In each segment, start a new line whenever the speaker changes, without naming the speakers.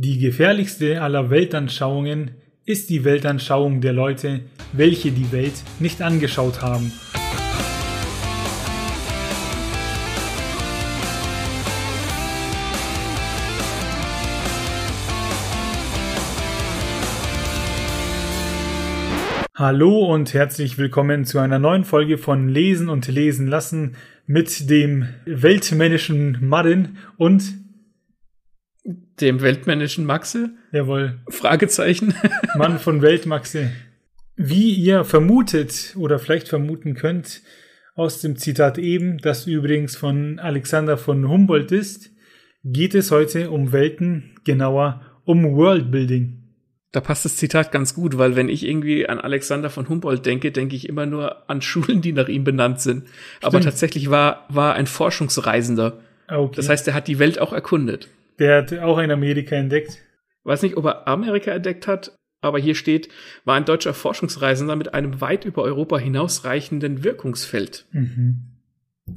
Die gefährlichste aller Weltanschauungen ist die Weltanschauung der Leute, welche die Welt nicht angeschaut haben. Hallo und herzlich willkommen zu einer neuen Folge von Lesen und Lesen lassen mit dem weltmännischen Marin und
dem weltmännischen Maxe?
Jawohl.
Fragezeichen.
Mann von Weltmaxe. Wie ihr vermutet oder vielleicht vermuten könnt, aus dem Zitat eben, das übrigens von Alexander von Humboldt ist, geht es heute um Welten, genauer um Worldbuilding.
Da passt das Zitat ganz gut, weil wenn ich irgendwie an Alexander von Humboldt denke, denke ich immer nur an Schulen, die nach ihm benannt sind. Stimmt. Aber tatsächlich war, war ein Forschungsreisender. Ah, okay. Das heißt, er hat die Welt auch erkundet.
Der hat auch in Amerika entdeckt.
Weiß nicht, ob er Amerika entdeckt hat, aber hier steht, war ein deutscher Forschungsreisender mit einem weit über Europa hinausreichenden Wirkungsfeld. Mhm.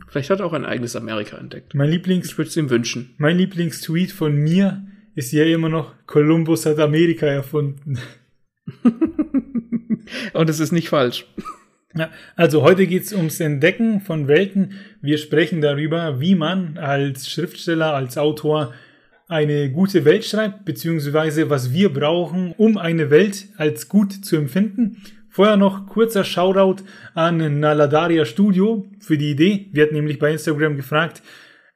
Vielleicht hat er auch ein eigenes Amerika entdeckt.
Mein Lieblings
ich würde es ihm wünschen.
Mein Lieblingstweet von mir ist ja immer noch, Kolumbus hat Amerika erfunden.
Und es ist nicht falsch.
Ja, also heute geht's ums Entdecken von Welten. Wir sprechen darüber, wie man als Schriftsteller, als Autor eine gute Welt schreibt, beziehungsweise was wir brauchen, um eine Welt als gut zu empfinden. Vorher noch kurzer Shoutout an Naladaria Studio für die Idee. Wir hatten nämlich bei Instagram gefragt,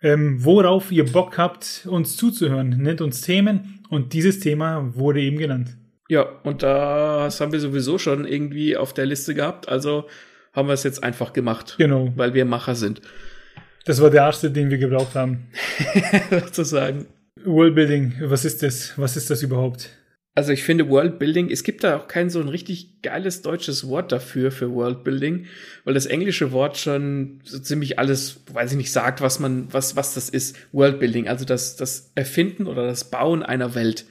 ähm, worauf ihr Bock habt, uns zuzuhören. Nennt uns Themen und dieses Thema wurde eben genannt.
Ja, und das haben wir sowieso schon irgendwie auf der Liste gehabt, also haben wir es jetzt einfach gemacht.
Genau.
Weil wir Macher sind.
Das war der erste, den wir gebraucht haben.
Sozusagen.
Worldbuilding, was ist das? Was ist das überhaupt?
Also ich finde Worldbuilding, es gibt da auch kein so ein richtig geiles deutsches Wort dafür, für Worldbuilding, weil das englische Wort schon so ziemlich alles, weiß ich nicht, sagt, was man, was, was das ist. Worldbuilding, also das, das Erfinden oder das Bauen einer Welt.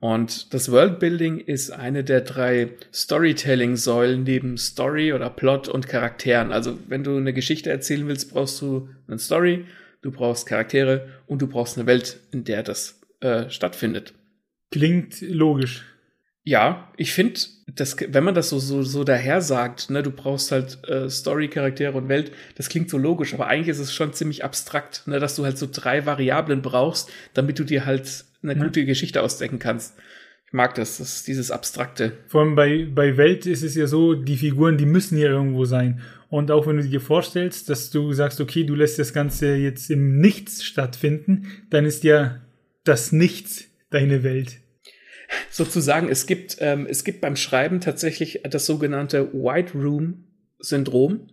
Und das Worldbuilding ist eine der drei Storytelling-Säulen neben Story oder Plot und Charakteren. Also wenn du eine Geschichte erzählen willst, brauchst du eine Story, du brauchst Charaktere und du brauchst eine Welt, in der das äh, stattfindet.
Klingt logisch.
Ja, ich finde, dass wenn man das so so so daher sagt, ne, du brauchst halt äh, Story, Charaktere und Welt, das klingt so logisch, aber eigentlich ist es schon ziemlich abstrakt, ne, dass du halt so drei Variablen brauchst, damit du dir halt eine ja. gute Geschichte ausdenken kannst. Ich mag das, das ist dieses abstrakte.
Vor allem bei bei Welt ist es ja so, die Figuren, die müssen ja irgendwo sein. Und auch wenn du dir vorstellst, dass du sagst, okay, du lässt das Ganze jetzt im Nichts stattfinden, dann ist ja das Nichts deine Welt
sozusagen, es gibt, ähm, es gibt beim Schreiben tatsächlich das sogenannte White Room Syndrom.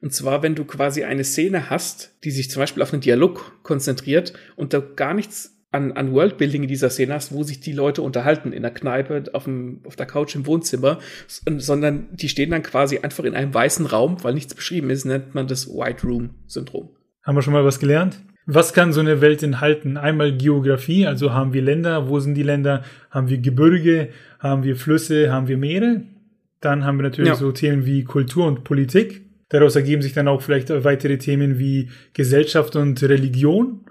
Und zwar, wenn du quasi eine Szene hast, die sich zum Beispiel auf einen Dialog konzentriert und da gar nichts an, an Worldbuilding in dieser Szene hast, wo sich die Leute unterhalten, in der Kneipe, auf, dem, auf der Couch im Wohnzimmer, sondern die stehen dann quasi einfach in einem weißen Raum, weil nichts beschrieben ist, nennt man das White Room Syndrom.
Haben wir schon mal was gelernt? Was kann so eine Welt enthalten? Einmal Geografie, also haben wir Länder, wo sind die Länder? Haben wir Gebirge, haben wir Flüsse, haben wir Meere? Dann haben wir natürlich ja. so Themen wie Kultur und Politik. Daraus ergeben sich dann auch vielleicht weitere Themen wie Gesellschaft und Religion.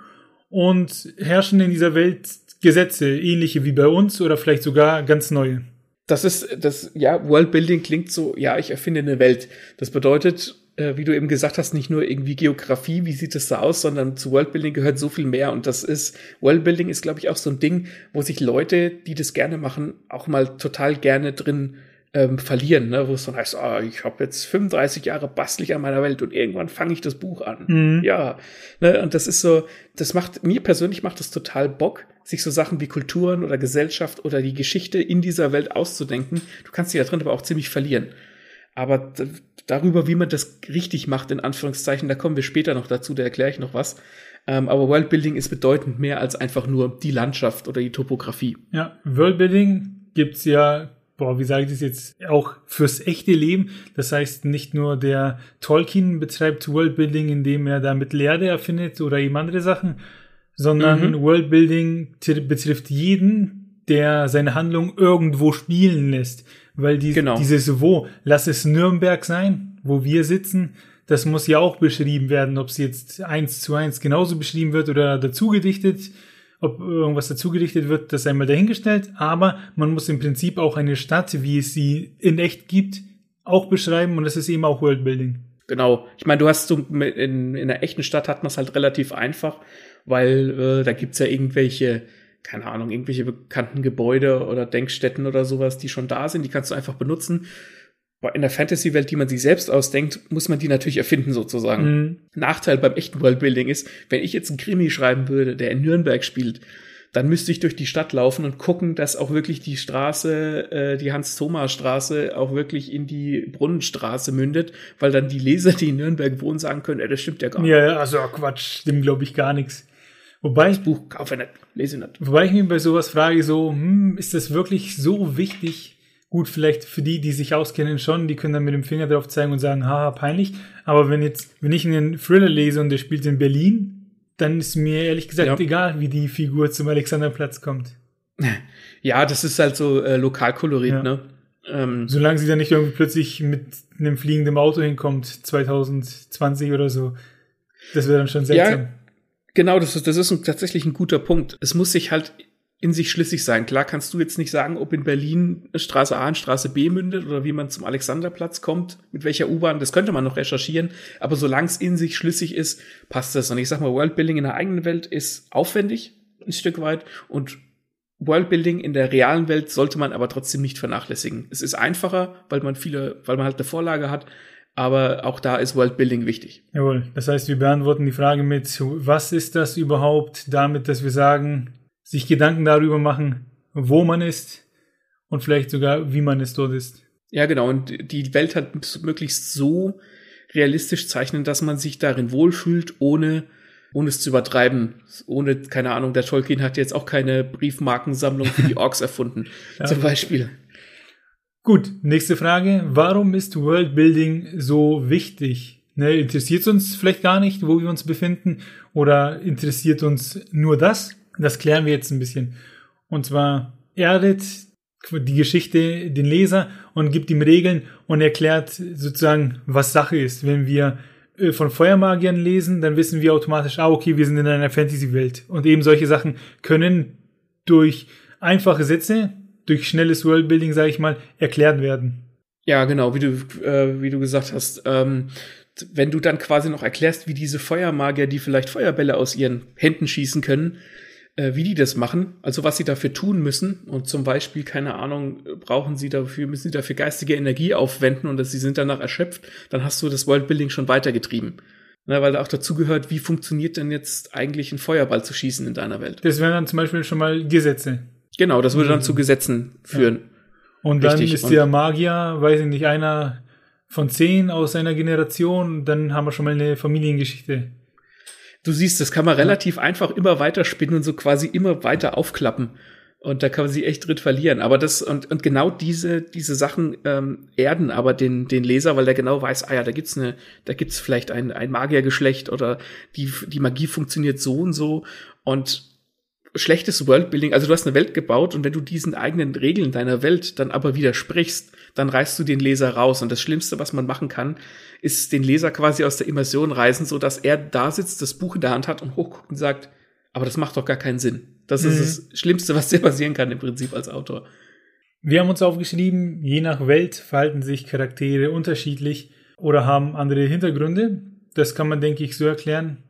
Und herrschen in dieser Welt Gesetze, ähnliche wie bei uns oder vielleicht sogar ganz neue.
Das ist, das, ja, Worldbuilding klingt so, ja, ich erfinde eine Welt. Das bedeutet, äh, wie du eben gesagt hast, nicht nur irgendwie Geografie, wie sieht es da aus, sondern zu Worldbuilding gehört so viel mehr. Und das ist, Worldbuilding ist, glaube ich, auch so ein Ding, wo sich Leute, die das gerne machen, auch mal total gerne drin ähm, verlieren, ne? wo es dann heißt, ah, ich habe jetzt 35 Jahre bastel ich an meiner Welt und irgendwann fange ich das Buch an. Mhm. Ja, ne? und das ist so, das macht, mir persönlich macht das total Bock, sich so Sachen wie Kulturen oder Gesellschaft oder die Geschichte in dieser Welt auszudenken. Du kannst dich da drin aber auch ziemlich verlieren. Aber darüber, wie man das richtig macht, in Anführungszeichen, da kommen wir später noch dazu, da erkläre ich noch was. Ähm, aber Worldbuilding ist bedeutend mehr als einfach nur die Landschaft oder die Topografie.
Ja, Worldbuilding gibt's ja, boah, wie sage ich das jetzt, auch fürs echte Leben. Das heißt, nicht nur der Tolkien betreibt Worldbuilding, indem er da Mittelerde erfindet oder eben andere Sachen, sondern mhm. Worldbuilding betrifft jeden, der seine Handlung irgendwo spielen lässt. Weil die, genau. dieses Wo, lass es Nürnberg sein, wo wir sitzen, das muss ja auch beschrieben werden, ob es jetzt eins zu eins genauso beschrieben wird oder dazu gedichtet. Ob irgendwas dazugerichtet wird, das einmal dahingestellt, aber man muss im Prinzip auch eine Stadt, wie es sie in echt gibt, auch beschreiben und das ist eben auch Worldbuilding.
Genau. Ich meine, du hast so in, in einer echten Stadt hat man es halt relativ einfach, weil äh, da gibt's ja irgendwelche, keine Ahnung, irgendwelche bekannten Gebäude oder Denkstätten oder sowas, die schon da sind, die kannst du einfach benutzen. In der Fantasy-Welt, die man sich selbst ausdenkt, muss man die natürlich erfinden, sozusagen. Mhm. Nachteil beim echten Worldbuilding ist, wenn ich jetzt einen Krimi schreiben würde, der in Nürnberg spielt, dann müsste ich durch die Stadt laufen und gucken, dass auch wirklich die Straße, äh, die Hans-Thoma-Straße, auch wirklich in die Brunnenstraße mündet, weil dann die Leser, die in Nürnberg wohnen, sagen können, ey, das stimmt ja gar nicht.
Ja, also Quatsch, stimmt glaube ich gar nichts. Wobei das
Buch kaufe nicht, lese nicht.
Wobei ich mir bei sowas frage, so, hm, ist das wirklich so wichtig? Gut, vielleicht für die, die sich auskennen schon, die können dann mit dem Finger drauf zeigen und sagen, haha, peinlich. Aber wenn jetzt, wenn ich einen Thriller lese und der spielt in Berlin, dann ist mir ehrlich gesagt ja. egal, wie die Figur zum Alexanderplatz kommt.
Ja, das ist halt so äh, Lokalkolorit, ja. ne?
Ähm, Solange sie dann nicht irgendwie plötzlich mit einem fliegenden Auto hinkommt, 2020 oder so. Das wäre dann schon seltsam. Ja,
genau, das ist, das ist ein, tatsächlich ein guter Punkt. Es muss sich halt in sich schlüssig sein. Klar kannst du jetzt nicht sagen, ob in Berlin Straße A in Straße B mündet oder wie man zum Alexanderplatz kommt, mit welcher U-Bahn, das könnte man noch recherchieren, aber solange es in sich schlüssig ist, passt das. Und ich sag mal, Worldbuilding in der eigenen Welt ist aufwendig, ein Stück weit, und Worldbuilding in der realen Welt sollte man aber trotzdem nicht vernachlässigen. Es ist einfacher, weil man viele, weil man halt eine Vorlage hat, aber auch da ist Worldbuilding wichtig.
Jawohl. Das heißt, wir beantworten die Frage mit, was ist das überhaupt damit, dass wir sagen, sich Gedanken darüber machen, wo man ist und vielleicht sogar, wie man es dort ist.
Ja, genau. Und die Welt hat möglichst so realistisch zeichnen, dass man sich darin wohlfühlt, ohne, ohne es zu übertreiben. Ohne, keine Ahnung, der Tolkien hat jetzt auch keine Briefmarkensammlung für die Orks erfunden, ja. zum Beispiel.
Gut, nächste Frage. Warum ist Worldbuilding so wichtig? Ne, interessiert uns vielleicht gar nicht, wo wir uns befinden? Oder interessiert uns nur das? Das klären wir jetzt ein bisschen. Und zwar erdet die Geschichte den Leser und gibt ihm Regeln und erklärt sozusagen, was Sache ist. Wenn wir äh, von Feuermagiern lesen, dann wissen wir automatisch, ah, okay, wir sind in einer Fantasy-Welt. Und eben solche Sachen können durch einfache Sätze, durch schnelles Worldbuilding, sage ich mal, erklärt werden.
Ja, genau, wie du, äh, wie du gesagt hast. Ähm, wenn du dann quasi noch erklärst, wie diese Feuermagier, die vielleicht Feuerbälle aus ihren Händen schießen können, äh, wie die das machen, also was sie dafür tun müssen. Und zum Beispiel, keine Ahnung, brauchen sie dafür, müssen sie dafür geistige Energie aufwenden und dass sie sind danach erschöpft, dann hast du das Worldbuilding schon weitergetrieben. Na, weil da auch dazu gehört, wie funktioniert denn jetzt eigentlich ein Feuerball zu schießen in deiner Welt?
Das wären dann zum Beispiel schon mal Gesetze.
Genau, das würde dann zu Gesetzen führen. Ja.
Und dann Richtig. ist der Magier, weiß ich nicht, einer von zehn aus seiner Generation, dann haben wir schon mal eine Familiengeschichte
du siehst, das kann man relativ einfach immer weiter spinnen und so quasi immer weiter aufklappen. Und da kann man sich echt drin verlieren. Aber das, und, und genau diese, diese Sachen ähm, erden aber den, den Leser, weil der genau weiß, ah ja, da gibt's eine, da gibt's vielleicht ein, ein Magiergeschlecht oder die, die Magie funktioniert so und so. Und schlechtes Worldbuilding, also du hast eine Welt gebaut und wenn du diesen eigenen Regeln deiner Welt dann aber widersprichst, dann reißt du den Leser raus. Und das Schlimmste, was man machen kann, ist den Leser quasi aus der Immersion reißen, so dass er da sitzt, das Buch in der Hand hat und hochguckt und sagt, aber das macht doch gar keinen Sinn. Das mhm. ist das Schlimmste, was dir passieren kann im Prinzip als Autor.
Wir haben uns aufgeschrieben, je nach Welt verhalten sich Charaktere unterschiedlich oder haben andere Hintergründe. Das kann man, denke ich, so erklären.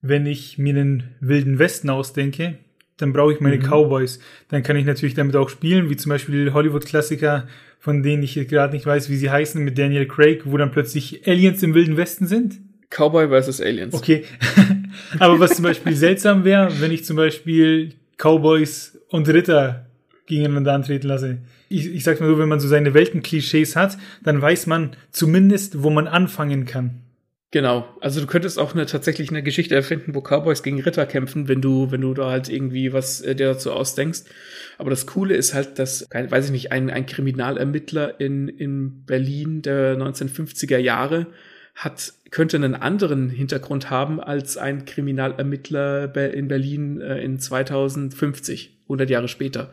Wenn ich mir den wilden Westen ausdenke, dann brauche ich meine mhm. Cowboys. Dann kann ich natürlich damit auch spielen, wie zum Beispiel Hollywood-Klassiker, von denen ich gerade nicht weiß, wie sie heißen, mit Daniel Craig, wo dann plötzlich Aliens im Wilden Westen sind.
Cowboy versus Aliens.
Okay. Aber was zum Beispiel seltsam wäre, wenn ich zum Beispiel Cowboys und Ritter gegeneinander antreten lasse. Ich, ich sag's mal so, wenn man so seine Weltenklischees hat, dann weiß man zumindest, wo man anfangen kann.
Genau. Also du könntest auch eine, tatsächlich eine Geschichte erfinden, wo Cowboys gegen Ritter kämpfen, wenn du, wenn du da halt irgendwie was äh, dir dazu ausdenkst. Aber das Coole ist halt, dass, weiß ich nicht, ein, ein Kriminalermittler in, in Berlin der 1950er Jahre hat, könnte einen anderen Hintergrund haben als ein Kriminalermittler in Berlin äh, in 2050, 100 Jahre später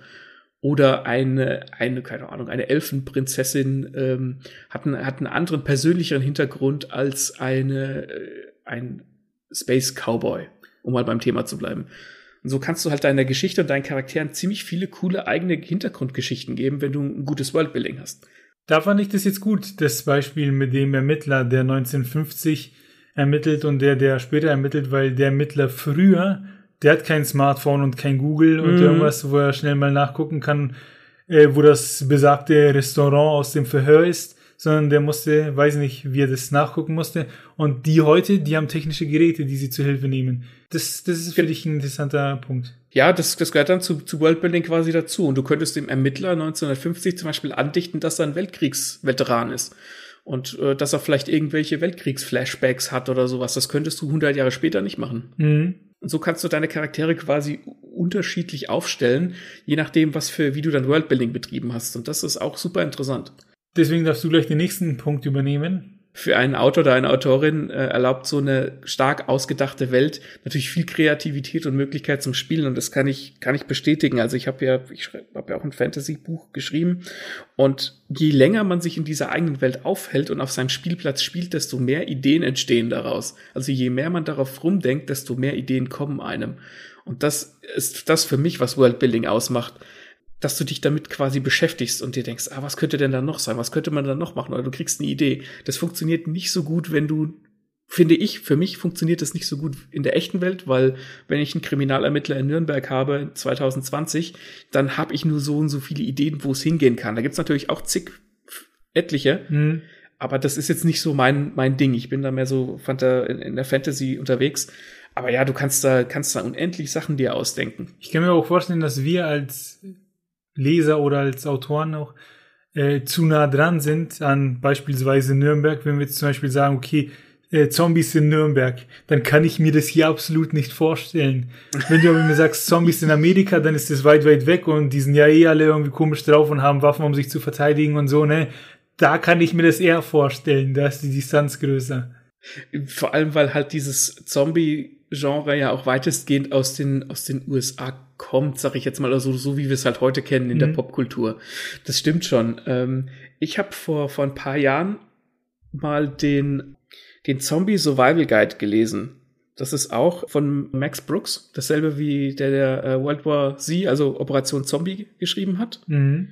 oder eine, eine, keine Ahnung, eine Elfenprinzessin ähm, hat, einen, hat einen anderen persönlicheren Hintergrund als eine, äh, ein Space Cowboy, um mal beim Thema zu bleiben. Und so kannst du halt deiner Geschichte und deinen Charakteren ziemlich viele coole eigene Hintergrundgeschichten geben, wenn du ein gutes Worldbuilding hast.
Da fand ich das jetzt gut, das Beispiel mit dem Ermittler, der 1950 ermittelt und der, der später ermittelt, weil der Ermittler früher, der hat kein Smartphone und kein Google und
Mhm.
irgendwas, wo er schnell mal nachgucken kann, äh, wo das besagte Restaurant aus dem Verhör ist, sondern der musste, weiß nicht, wie er das nachgucken musste. Und die heute, die haben technische Geräte, die sie zur Hilfe nehmen. Das, das ist für dich ein interessanter Punkt.
Ja, das, das gehört dann zu, zu Worldbuilding quasi dazu. Und du könntest dem Ermittler 1950 zum Beispiel andichten, dass er ein Weltkriegsveteran ist. Und äh, dass er vielleicht irgendwelche Weltkriegsflashbacks hat oder sowas. Das könntest du 100 Jahre später nicht machen.
Mhm.
Und so kannst du deine Charaktere quasi unterschiedlich aufstellen, je nachdem, was für, wie du dein Worldbuilding betrieben hast. Und das ist auch super interessant.
Deswegen darfst du gleich den nächsten Punkt übernehmen.
Für einen Autor oder eine Autorin äh, erlaubt so eine stark ausgedachte Welt natürlich viel Kreativität und Möglichkeit zum Spielen und das kann ich kann ich bestätigen. Also ich habe ja ich habe ja auch ein Fantasy-Buch geschrieben und je länger man sich in dieser eigenen Welt aufhält und auf seinem Spielplatz spielt, desto mehr Ideen entstehen daraus. Also je mehr man darauf rumdenkt, desto mehr Ideen kommen einem. Und das ist das für mich, was Worldbuilding ausmacht dass du dich damit quasi beschäftigst und dir denkst, ah, was könnte denn da noch sein? Was könnte man da noch machen? Oder du kriegst eine Idee. Das funktioniert nicht so gut, wenn du, finde ich, für mich funktioniert das nicht so gut in der echten Welt, weil wenn ich einen Kriminalermittler in Nürnberg habe, 2020, dann habe ich nur so und so viele Ideen, wo es hingehen kann. Da gibt's natürlich auch zig etliche,
Mhm.
aber das ist jetzt nicht so mein, mein Ding. Ich bin da mehr so Fanta in, in der Fantasy unterwegs. Aber ja, du kannst da, kannst da unendlich Sachen dir ausdenken.
Ich kann mir auch vorstellen, dass wir als Leser oder als Autoren auch äh, zu nah dran sind an beispielsweise Nürnberg, wenn wir jetzt zum Beispiel sagen, okay, äh, Zombies in Nürnberg, dann kann ich mir das hier absolut nicht vorstellen. Wenn du aber mir sagst, Zombies in Amerika, dann ist das weit, weit weg und die sind ja eh alle irgendwie komisch drauf und haben Waffen, um sich zu verteidigen und so, ne? Da kann ich mir das eher vorstellen, da ist die Distanz größer.
Vor allem, weil halt dieses Zombie-Genre ja auch weitestgehend aus den, aus den USA kommt, sag ich jetzt mal, also so wie wir es halt heute kennen in
Mhm.
der Popkultur. Das stimmt schon. Ähm, ich habe vor, vor ein paar Jahren mal den, den Zombie Survival Guide gelesen. Das ist auch von Max Brooks, dasselbe wie der, der äh, World War Z, also Operation Zombie, geschrieben hat.
Mhm.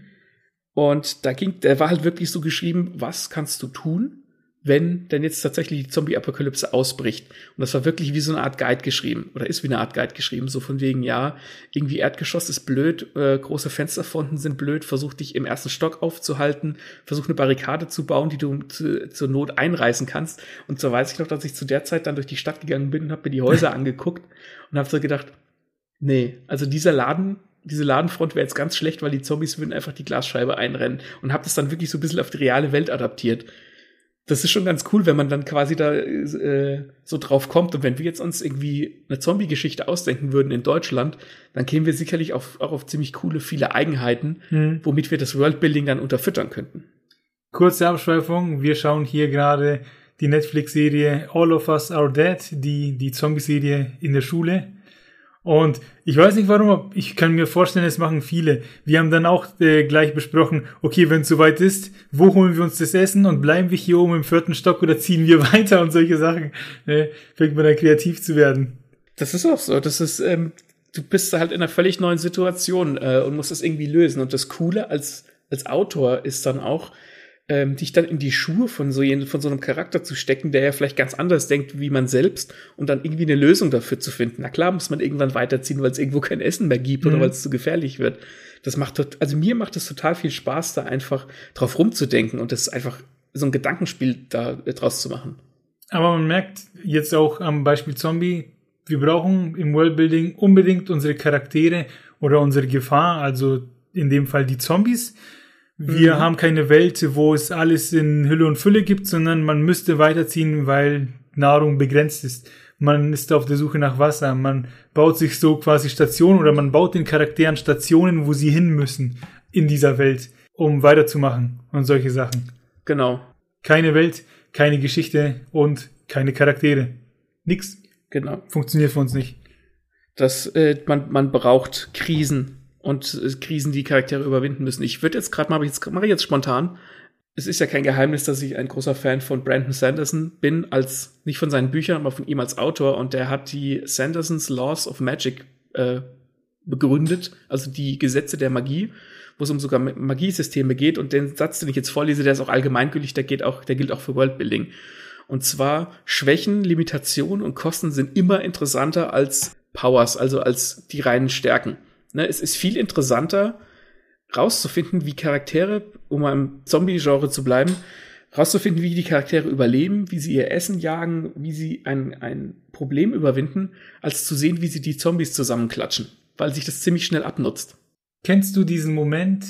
Und da ging, der war halt wirklich so geschrieben, was kannst du tun, wenn denn jetzt tatsächlich die Zombie-Apokalypse ausbricht. Und das war wirklich wie so eine Art Guide geschrieben. Oder ist wie eine Art Guide geschrieben. So von wegen, ja, irgendwie Erdgeschoss ist blöd, äh, große Fensterfronten sind blöd, versuch dich im ersten Stock aufzuhalten, versuch eine Barrikade zu bauen, die du zu, zur Not einreißen kannst. Und so weiß ich noch, dass ich zu der Zeit dann durch die Stadt gegangen bin und habe mir die Häuser angeguckt und habe so gedacht, nee, also dieser Laden, diese Ladenfront wäre jetzt ganz schlecht, weil die Zombies würden einfach die Glasscheibe einrennen und habe das dann wirklich so ein bisschen auf die reale Welt adaptiert. Das ist schon ganz cool, wenn man dann quasi da äh, so drauf kommt. Und wenn wir jetzt uns irgendwie eine Zombie-Geschichte ausdenken würden in Deutschland, dann kämen wir sicherlich auf, auch auf ziemlich coole, viele Eigenheiten,
Mhm.
womit wir das Worldbuilding dann unterfüttern könnten.
Kurze Abschweifung. Wir schauen hier gerade die Netflix-Serie All of Us Are Dead, die, die Zombie-Serie in der Schule. Und ich weiß nicht warum, ich kann mir vorstellen, es machen viele. Wir haben dann auch äh, gleich besprochen, okay, wenn es soweit ist, wo holen wir uns das Essen und bleiben wir hier oben im vierten Stock oder ziehen wir weiter und solche Sachen. Äh, fängt man dann kreativ zu werden.
Das ist auch so. Das ist, ähm, du bist halt in einer völlig neuen Situation äh, und musst das irgendwie lösen. Und das Coole als, als Autor ist dann auch, ähm, dich dann in die Schuhe von so, von so einem Charakter zu stecken, der ja vielleicht ganz anders denkt wie man selbst und dann irgendwie eine Lösung dafür zu finden. Na klar muss man irgendwann weiterziehen, weil es irgendwo kein Essen mehr gibt oder
Mhm.
weil es zu gefährlich wird. Das macht, also mir macht es total viel Spaß, da einfach drauf rumzudenken und das einfach so ein Gedankenspiel da äh, draus zu machen.
Aber man merkt jetzt auch am Beispiel Zombie, wir brauchen im Worldbuilding unbedingt unsere Charaktere oder unsere Gefahr, also in dem Fall die Zombies. Wir
Mhm.
haben keine Welt, wo es alles in Hülle und Fülle gibt, sondern man müsste weiterziehen, weil Nahrung begrenzt ist. Man ist auf der Suche nach Wasser. Man baut sich so quasi Stationen oder man baut den Charakteren Stationen, wo sie hin müssen in dieser Welt, um weiterzumachen und solche Sachen.
Genau.
Keine Welt, keine Geschichte und keine Charaktere. Nix
Genau.
funktioniert für uns nicht.
dass äh, man, man braucht Krisen und äh, Krisen, die Charaktere überwinden müssen. Ich würde jetzt gerade mal, jetzt mache ich jetzt spontan. Es ist ja kein Geheimnis, dass ich ein großer Fan von Brandon Sanderson bin, als nicht von seinen Büchern, aber von ihm als Autor. Und der hat die Sandersons Laws of Magic äh, begründet, also die Gesetze der Magie, wo es um sogar Magiesysteme geht. Und den Satz, den ich jetzt vorlese, der ist auch allgemeingültig, der geht auch, der gilt auch für Worldbuilding. Und zwar Schwächen, Limitationen und Kosten sind immer interessanter als Powers, also als die reinen Stärken. Ne, es ist viel interessanter, rauszufinden, wie Charaktere, um am Zombie-Genre zu bleiben, rauszufinden, wie die Charaktere überleben, wie sie ihr Essen jagen, wie sie ein, ein Problem überwinden, als zu sehen, wie sie die Zombies zusammenklatschen, weil sich das ziemlich schnell abnutzt.
Kennst du diesen Moment,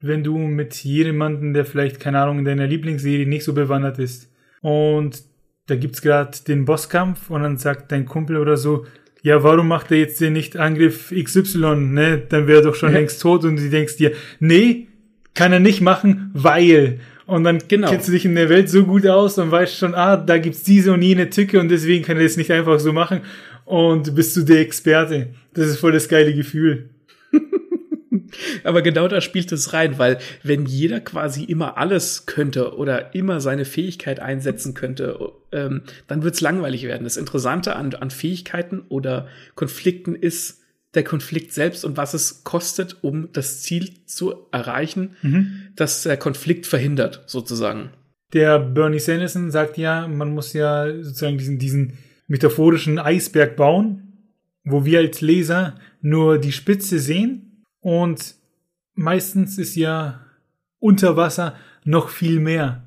wenn du mit jemandem, der vielleicht, keine Ahnung, in deiner Lieblingsserie nicht so bewandert ist und da gibt's gerade den Bosskampf und dann sagt dein Kumpel oder so, ja, warum macht er jetzt den nicht Angriff XY, ne? Dann wäre er doch schon ja. längst tot und du denkst dir, nee, kann er nicht machen, weil. Und dann genau. kennst du dich in der Welt so gut aus und weißt schon, ah, da gibt's diese und jene Tücke und deswegen kann er das nicht einfach so machen und bist du der Experte. Das ist voll das geile Gefühl.
Aber genau da spielt es rein, weil wenn jeder quasi immer alles könnte oder immer seine Fähigkeit einsetzen könnte, ähm, dann wird es langweilig werden. Das Interessante an, an Fähigkeiten oder Konflikten ist der Konflikt selbst und was es kostet, um das Ziel zu erreichen, mhm. dass der Konflikt verhindert, sozusagen.
Der Bernie Sanderson sagt ja, man muss ja sozusagen diesen, diesen metaphorischen Eisberg bauen, wo wir als Leser nur die Spitze sehen und meistens ist ja unter Wasser noch viel mehr.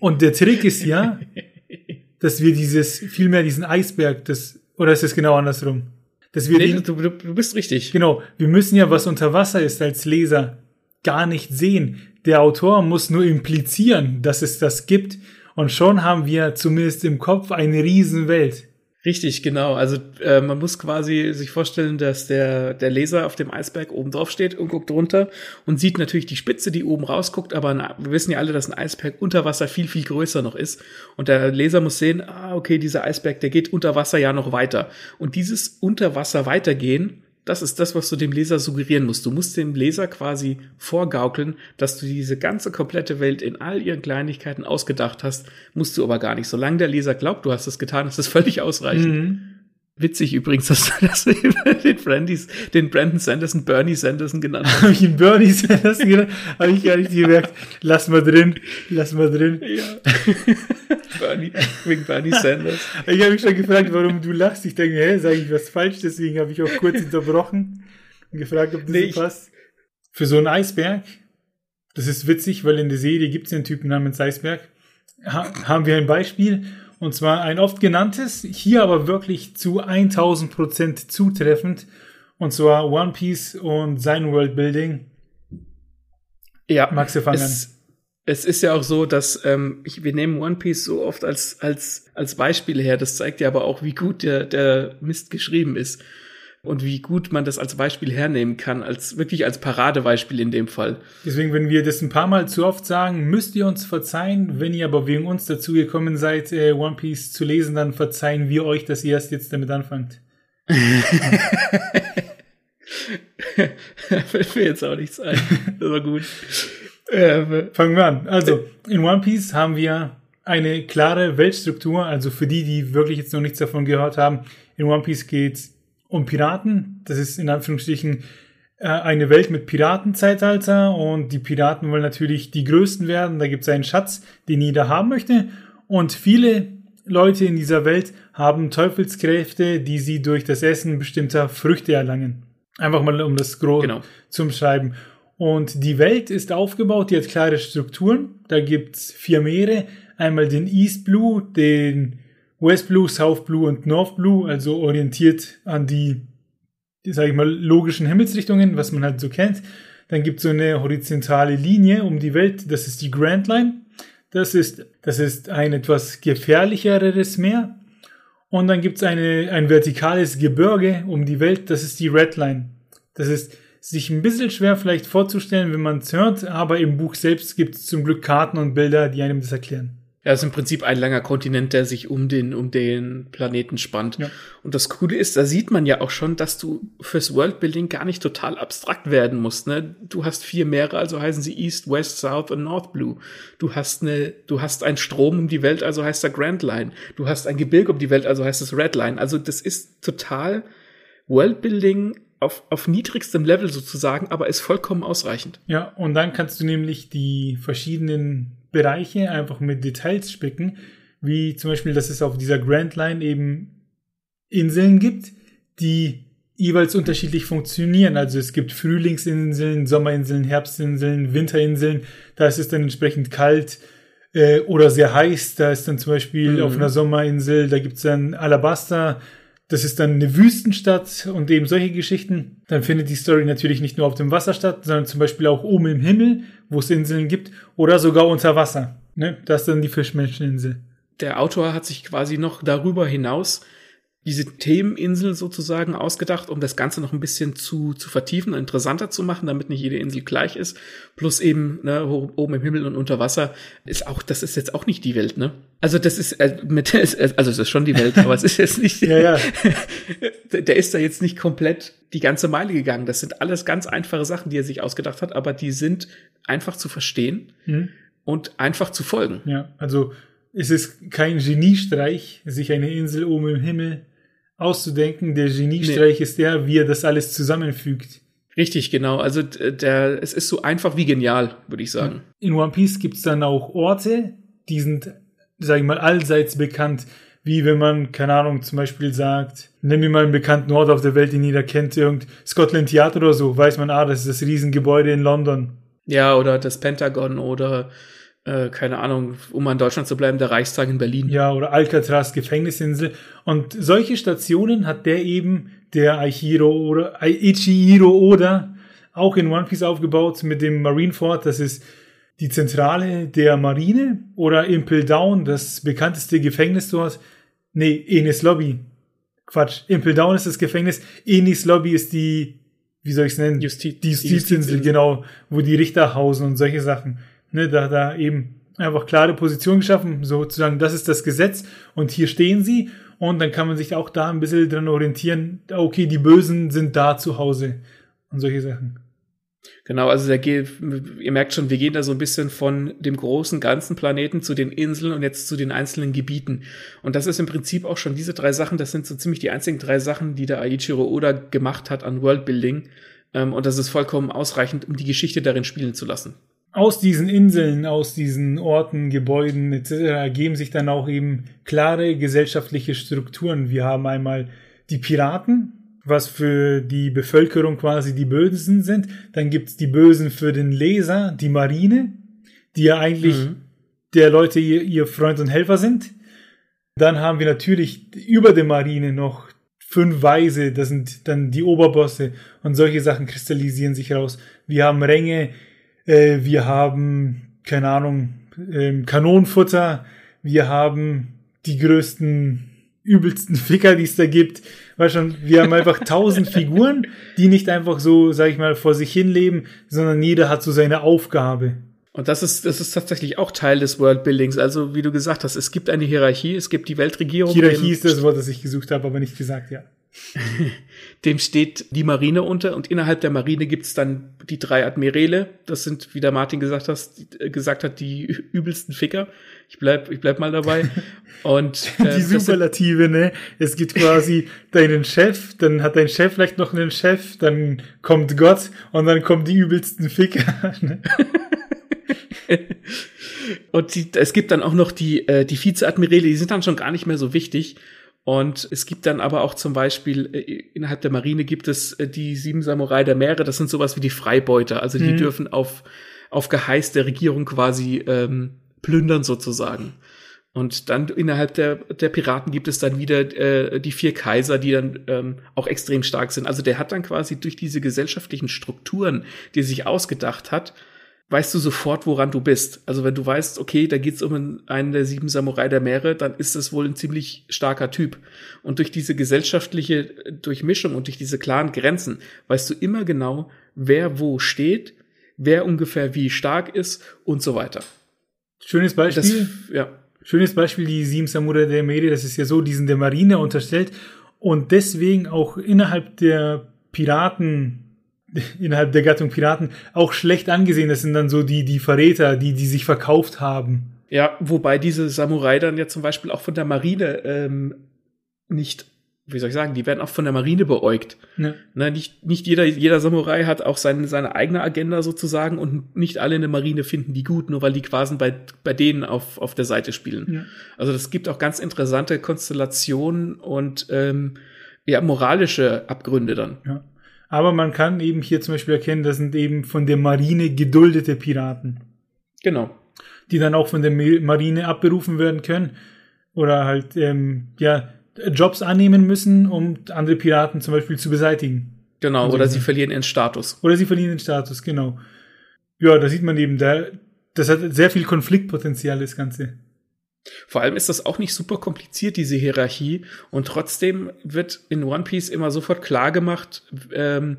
Und der Trick ist ja, dass wir dieses, viel mehr diesen Eisberg, das, oder ist es genau andersrum? Dass wir
nee, den, du, du bist richtig.
Genau. Wir müssen ja, was unter Wasser ist, als Leser gar nicht sehen. Der Autor muss nur implizieren, dass es das gibt. Und schon haben wir zumindest im Kopf eine Riesenwelt.
Richtig, genau. Also äh, man muss quasi sich vorstellen, dass der, der Laser auf dem Eisberg oben drauf steht und guckt runter und sieht natürlich die Spitze, die oben rausguckt, aber na, wir wissen ja alle, dass ein Eisberg unter Wasser viel, viel größer noch ist. Und der Laser muss sehen, ah, okay, dieser Eisberg, der geht unter Wasser ja noch weiter. Und dieses unter Wasser weitergehen das ist das, was du dem Leser suggerieren musst. Du musst dem Leser quasi vorgaukeln, dass du diese ganze komplette Welt in all ihren Kleinigkeiten ausgedacht hast, musst du aber gar nicht. Solange der Leser glaubt, du hast es getan, ist das völlig ausreichend. Mhm. Witzig übrigens, dass du das den, Brandys, den Brandon Sanderson Bernie Sanderson genannt
hast. Habe ich ihn Bernie Sanderson genannt? Habe ich gar nicht gemerkt. Lass mal drin, lass mal drin. Ja.
Bernie, wegen Bernie Sanders.
Ich habe mich schon gefragt, warum du lachst. Ich denke, hä, sage ich was falsch? Deswegen habe ich auch kurz unterbrochen und gefragt, ob das nee, so passt. Für so einen Eisberg, das ist witzig, weil in der Serie gibt es einen Typen namens Eisberg, ha haben wir ein Beispiel und zwar ein oft genanntes, hier aber wirklich zu 1000 Prozent zutreffend. Und zwar One Piece und sein Worldbuilding.
Ja. Magst du fangen? Es, es ist ja auch so, dass ähm, ich, wir nehmen One Piece so oft als, als, als Beispiel her. Das zeigt ja aber auch, wie gut der, der Mist geschrieben ist und wie gut man das als Beispiel hernehmen kann, als wirklich als Paradebeispiel in dem Fall.
Deswegen, wenn wir das ein paar Mal zu oft sagen, müsst ihr uns verzeihen. Wenn ihr aber wegen uns dazu gekommen seid, äh, One Piece zu lesen, dann verzeihen wir euch, dass ihr erst jetzt damit anfangt.
Fällt mir jetzt auch nichts ein. Das war gut.
Äh, Fangen wir an. Also, in One Piece haben wir eine klare Weltstruktur. Also für die, die wirklich jetzt noch nichts davon gehört haben, in One Piece geht's um Piraten. Das ist in Anführungsstrichen äh, eine Welt mit Piratenzeitalter und die Piraten wollen natürlich die größten werden. Da gibt es einen Schatz, den jeder haben möchte. Und viele Leute in dieser Welt haben Teufelskräfte, die sie durch das Essen bestimmter Früchte erlangen. Einfach mal um das groß genau. zu umschreiben. Und die Welt ist aufgebaut, die hat klare Strukturen. Da gibt's vier Meere. Einmal den East Blue, den West Blue, South Blue und North Blue, also orientiert an die, sage ich mal, logischen Himmelsrichtungen, was man halt so kennt. Dann gibt es so eine horizontale Linie um die Welt, das ist die Grand Line. Das ist, das ist ein etwas gefährlicheres Meer. Und dann gibt es ein vertikales Gebirge um die Welt, das ist die Red Line. Das ist sich ein bisschen schwer vielleicht vorzustellen, wenn man es hört, aber im Buch selbst gibt es zum Glück Karten und Bilder, die einem das erklären.
Ja, ist im Prinzip ein langer Kontinent, der sich um den, um den Planeten spannt. Ja. Und das Coole ist, da sieht man ja auch schon, dass du fürs Worldbuilding gar nicht total abstrakt werden musst, ne? Du hast vier Meere, also heißen sie East, West, South und North Blue. Du hast eine, du hast einen Strom um die Welt, also heißt er Grand Line. Du hast ein Gebirge um die Welt, also heißt es Red Line. Also das ist total Worldbuilding auf, auf niedrigstem Level sozusagen, aber ist vollkommen ausreichend.
Ja, und dann kannst du nämlich die verschiedenen Bereiche einfach mit Details spicken, wie zum Beispiel, dass es auf dieser Grand Line eben Inseln gibt, die jeweils unterschiedlich funktionieren. Also es gibt Frühlingsinseln, Sommerinseln, Herbstinseln, Winterinseln. Da ist es dann entsprechend kalt äh, oder sehr heiß. Da ist dann zum Beispiel mhm. auf einer Sommerinsel, da gibt's dann Alabaster. Das ist dann eine Wüstenstadt und eben solche Geschichten. Dann findet die Story natürlich nicht nur auf dem Wasser statt, sondern zum Beispiel auch oben im Himmel, wo es Inseln gibt, oder sogar unter Wasser. Ne? Das ist dann die Fischmenscheninsel.
Der Autor hat sich quasi noch darüber hinaus diese Themeninsel sozusagen ausgedacht, um das Ganze noch ein bisschen zu, zu vertiefen und interessanter zu machen, damit nicht jede Insel gleich ist. Plus eben, ne, oben im Himmel und unter Wasser ist auch, das ist jetzt auch nicht die Welt, ne? Also das ist, äh, mit, also es ist schon die Welt, aber es ist jetzt nicht, ja, ja. der ist da jetzt nicht komplett die ganze Meile gegangen. Das sind alles ganz einfache Sachen, die er sich ausgedacht hat, aber die sind einfach zu verstehen mhm. und einfach zu folgen.
Ja, also es ist kein Geniestreich, sich eine Insel oben im Himmel auszudenken. Der Geniestreich nee. ist der, wie er das alles zusammenfügt.
Richtig, genau. Also der, es ist so einfach wie genial, würde ich sagen.
In One Piece gibt's dann auch Orte, die sind, sag ich mal, allseits bekannt. Wie wenn man, keine Ahnung, zum Beispiel sagt, nimm mir mal einen bekannten Ort auf der Welt, den jeder kennt, irgend Scotland Yard oder so, weiß man, ah, das ist das Riesengebäude in London.
Ja, oder das Pentagon oder äh, keine Ahnung, um mal in Deutschland zu bleiben, der Reichstag in Berlin.
Ja, oder Alcatraz, Gefängnisinsel. Und solche Stationen hat der eben, der Aichiro oder Ichihiro Oda, auch in One Piece aufgebaut mit dem Marineford. Das ist die Zentrale der Marine oder Impel Down, das bekannteste Gefängnis dort. Nee, Enis Lobby. Quatsch. Impel Down ist das Gefängnis. Enis Lobby ist die, wie soll ich es nennen?
Justiz.
Die Justizinsel, Justizinsel, genau, wo die Richter hausen und solche Sachen ne, da, da eben einfach klare Position geschaffen, sozusagen, das ist das Gesetz und hier stehen sie und dann kann man sich auch da ein bisschen dran orientieren, okay, die Bösen sind da zu Hause und solche Sachen.
Genau, also der geht, ihr merkt schon, wir gehen da so ein bisschen von dem großen ganzen Planeten zu den Inseln und jetzt zu den einzelnen Gebieten. Und das ist im Prinzip auch schon diese drei Sachen, das sind so ziemlich die einzigen drei Sachen, die der Aichiro Oda gemacht hat an Worldbuilding. Ähm, und das ist vollkommen ausreichend, um die Geschichte darin spielen zu lassen
aus diesen Inseln, aus diesen Orten, Gebäuden etc. ergeben sich dann auch eben klare gesellschaftliche Strukturen. Wir haben einmal die Piraten, was für die Bevölkerung quasi die Bösen sind. Dann gibt's die Bösen für den Leser, die Marine, die ja eigentlich mhm. der Leute ihr, ihr Freund und Helfer sind. Dann haben wir natürlich über der Marine noch fünf Weise, das sind dann die Oberbosse und solche Sachen kristallisieren sich raus. Wir haben Ränge, äh, wir haben, keine Ahnung, ähm, Kanonenfutter. Wir haben die größten, übelsten Ficker, die es da gibt. Weißt schon, wir haben einfach tausend Figuren, die nicht einfach so, sag ich mal, vor sich hin leben, sondern jeder hat so seine Aufgabe.
Und das ist, das ist tatsächlich auch Teil des Worldbuildings. Also, wie du gesagt hast, es gibt eine Hierarchie, es gibt die Weltregierung.
Hierarchie ist das Wort, das ich gesucht habe, aber nicht gesagt, ja.
Dem steht die Marine unter und innerhalb der Marine gibt's dann die drei Admirale. Das sind, wie der Martin gesagt, hast, äh, gesagt hat, die übelsten Ficker. Ich bleib, ich bleib mal dabei. Und
äh, die Superlative, ne? Es gibt quasi deinen Chef, dann hat dein Chef vielleicht noch einen Chef, dann kommt Gott und dann kommen die übelsten Ficker. Ne?
und die, es gibt dann auch noch die, äh, die Vizeadmirale, die sind dann schon gar nicht mehr so wichtig. Und es gibt dann aber auch zum Beispiel äh, innerhalb der Marine gibt es äh, die sieben Samurai der Meere. Das sind sowas wie die Freibeuter. Also die mhm. dürfen auf, auf Geheiß der Regierung quasi ähm, plündern sozusagen. Und dann innerhalb der, der Piraten gibt es dann wieder äh, die vier Kaiser, die dann ähm, auch extrem stark sind. Also der hat dann quasi durch diese gesellschaftlichen Strukturen, die er sich ausgedacht hat, weißt du sofort, woran du bist. Also wenn du weißt, okay, da geht's um einen der sieben Samurai der Meere, dann ist das wohl ein ziemlich starker Typ. Und durch diese gesellschaftliche Durchmischung und durch diese klaren Grenzen weißt du immer genau, wer wo steht, wer ungefähr wie stark ist und so weiter.
Schönes Beispiel. Das, ja. Schönes Beispiel, die sieben Samurai der Meere, das ist ja so, die sind der Marine unterstellt und deswegen auch innerhalb der Piraten innerhalb der Gattung Piraten auch schlecht angesehen. Das sind dann so die, die Verräter, die, die sich verkauft haben.
Ja, wobei diese Samurai dann ja zum Beispiel auch von der Marine ähm, nicht wie soll ich sagen, die werden auch von der Marine beäugt.
Ja.
Ne, nicht, nicht jeder, jeder Samurai hat auch seine, seine eigene Agenda sozusagen und nicht alle in der Marine finden die gut, nur weil die quasi bei, bei denen auf, auf der Seite spielen.
Ja.
Also das gibt auch ganz interessante Konstellationen und ähm, ja, moralische Abgründe dann.
Ja. Aber man kann eben hier zum Beispiel erkennen, das sind eben von der Marine geduldete Piraten,
Genau.
die dann auch von der Marine abberufen werden können oder halt ähm, ja Jobs annehmen müssen, um andere Piraten zum Beispiel zu beseitigen.
Genau.
Also,
Oder sie verlieren ihren Status.
Oder sie verlieren den Status, genau. Ja, da sieht man eben, da, das hat sehr viel Konfliktpotenzial, das Ganze.
Vor allem ist das auch nicht super kompliziert, diese Hierarchie. Und trotzdem wird in One Piece immer sofort klar gemacht, ähm,